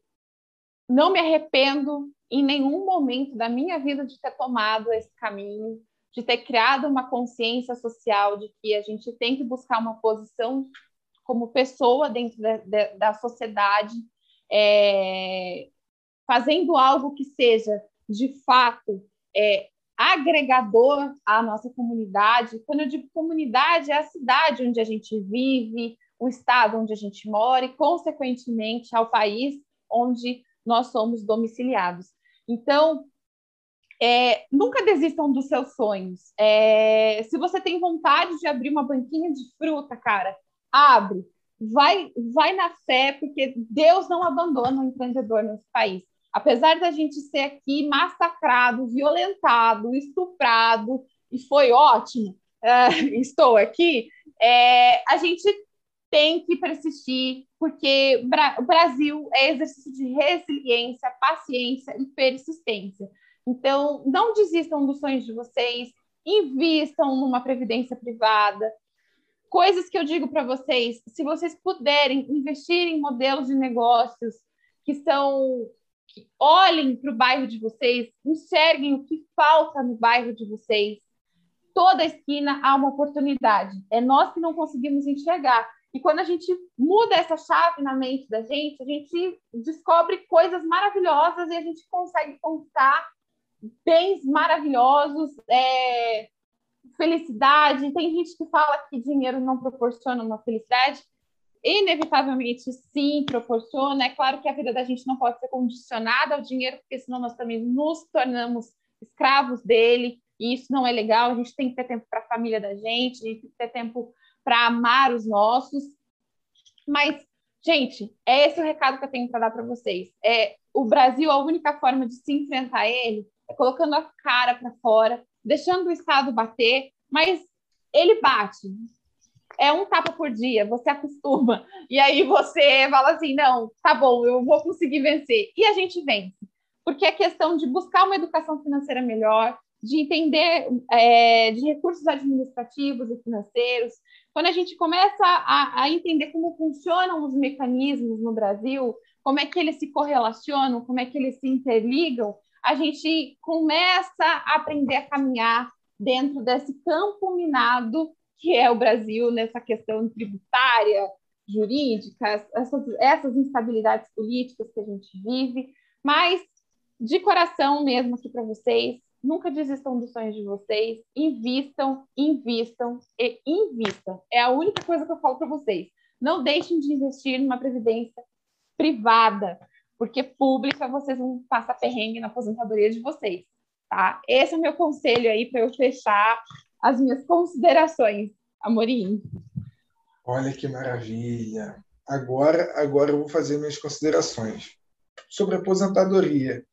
não me arrependo em nenhum momento da minha vida de ter tomado esse caminho de ter criado uma consciência social de que a gente tem que buscar uma posição como pessoa dentro da, da, da sociedade, é, fazendo algo que seja de fato é, agregador à nossa comunidade. Quando eu digo comunidade, é a cidade onde a gente vive, o estado onde a gente mora e, consequentemente, ao país onde nós somos domiciliados. Então, é, nunca desistam dos seus sonhos. É, se você tem vontade de abrir uma banquinha de fruta, cara, abre. Vai, vai na fé, porque Deus não abandona o empreendedor nesse país. Apesar da gente ser aqui massacrado, violentado, estuprado, e foi ótimo, é, estou aqui, é, a gente tem que persistir, porque o Brasil é exercício de resiliência, paciência e persistência. Então, não desistam dos sonhos de vocês, invistam numa previdência privada. Coisas que eu digo para vocês, se vocês puderem investir em modelos de negócios que são que olhem para o bairro de vocês, enxerguem o que falta no bairro de vocês. Toda esquina há uma oportunidade. É nós que não conseguimos enxergar. E quando a gente muda essa chave na mente da gente, a gente descobre coisas maravilhosas e a gente consegue conquistar bens maravilhosos, é, felicidade. Tem gente que fala que dinheiro não proporciona uma felicidade. Inevitavelmente, sim, proporciona. É claro que a vida da gente não pode ser condicionada ao dinheiro, porque senão nós também nos tornamos escravos dele, e isso não é legal. A gente tem que ter tempo para a família da gente, a gente tem que ter tempo para amar os nossos. Mas, gente, é esse o recado que eu tenho para dar para vocês. É, o Brasil, a única forma de se enfrentar ele colocando a cara para fora, deixando o Estado bater, mas ele bate. É um tapa por dia, você acostuma. E aí você fala assim: não, tá bom, eu vou conseguir vencer. E a gente vence. Porque é questão de buscar uma educação financeira melhor, de entender é, de recursos administrativos e financeiros. Quando a gente começa a, a entender como funcionam os mecanismos no Brasil, como é que eles se correlacionam, como é que eles se interligam, a gente começa a aprender a caminhar dentro desse campo minado que é o Brasil nessa questão tributária, jurídica, essas, essas instabilidades políticas que a gente vive, mas de coração mesmo aqui para vocês, nunca desistam dos sonhos de vocês, invistam, invistam e invistam. É a única coisa que eu falo para vocês. Não deixem de investir numa previdência privada, porque pública vocês vão passar perrengue na aposentadoria de vocês, tá? Esse é o meu conselho aí para eu fechar as minhas considerações, Amorim. Olha que maravilha. Agora, agora eu vou fazer minhas considerações sobre aposentadoria.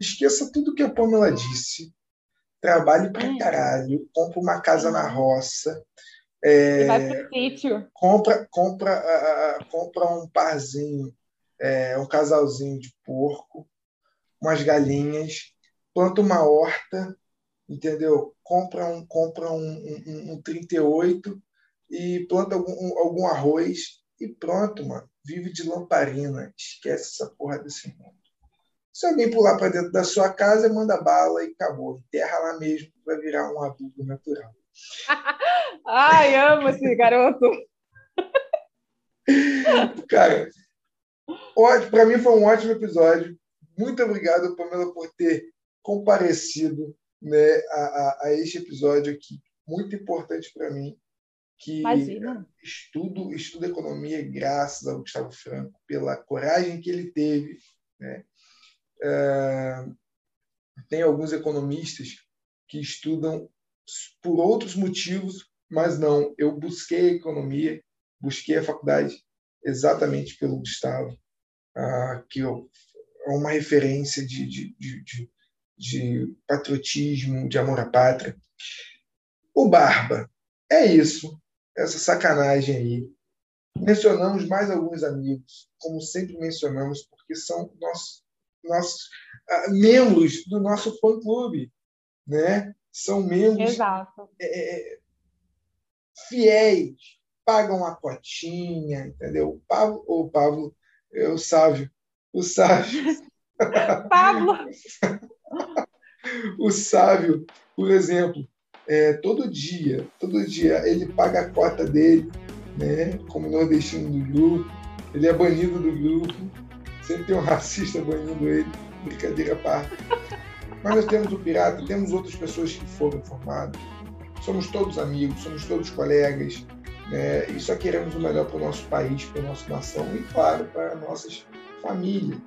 Esqueça tudo que a Pamela disse. Trabalhe pra hum. caralho, compra uma casa na roça. É, vai pro sítio. Compra, compra, compra um parzinho, é, um casalzinho de porco, umas galinhas, planta uma horta, entendeu? Compra um, compra um, um, um 38 e planta algum, algum arroz e pronto, mano. Vive de lamparina. Esquece essa porra desse mundo. Se alguém pular para dentro da sua casa, manda bala e acabou. Enterra lá mesmo, vai virar um adubo natural. Ai, amo esse garoto. Cara, para mim foi um ótimo episódio. Muito obrigado, Pamela, por ter comparecido né, a, a, a este episódio aqui, muito importante para mim, que Imagina. estudo, estudo economia graças ao Gustavo Franco, pela coragem que ele teve. Né? É, tem alguns economistas que estudam por outros motivos, mas não, eu busquei a economia, busquei a faculdade exatamente pelo Gustavo, ah, que é uma referência de, de, de, de patriotismo, de amor à pátria. O Barba, é isso, essa sacanagem aí. Mencionamos mais alguns amigos, como sempre mencionamos, porque são nossos, nossos uh, membros do nosso fã-clube, né? São membros é, é, fiéis, pagam a cotinha, entendeu? O Pablo, o Pablo, é o Sávio, o Sávio. Pablo! o Sávio, por exemplo, é, todo dia, todo dia ele paga a cota dele, né, como nordestino do grupo, ele é banido do grupo, sempre tem um racista banindo ele, brincadeira à parte. Mas nós temos o Pirata, temos outras pessoas que foram formadas, somos todos amigos, somos todos colegas, né, e só queremos o melhor para o nosso país, para a nossa nação e, claro, para nossas famílias.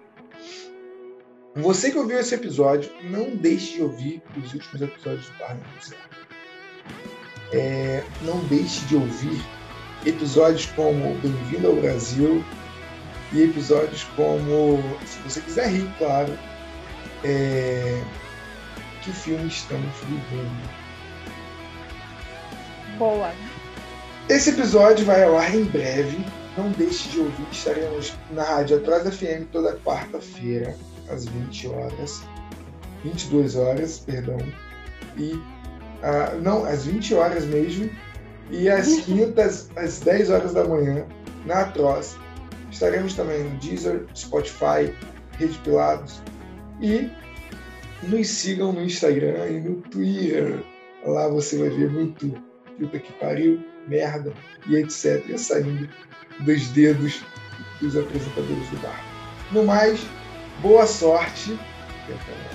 Você que ouviu esse episódio, não deixe de ouvir os últimos episódios do Barra é, Não deixe de ouvir episódios como Bem-vindo ao Brasil e episódios como, se você quiser rir, claro, é, que filme estamos vivendo. Boa. Esse episódio vai ao ar em breve. Não deixe de ouvir. Estaremos na Rádio Atrás FM toda quarta-feira às 20 horas, 22 horas, perdão, e uh, não, às 20 horas mesmo, e às quintas, às 10 horas da manhã, na Atroz. Estaremos também no Deezer, Spotify, Rede Pilados e nos sigam no Instagram e no Twitter. Lá você vai ver muito puta que pariu, merda e etc. saindo dos dedos dos apresentadores do bar. No mais, Boa sorte e até.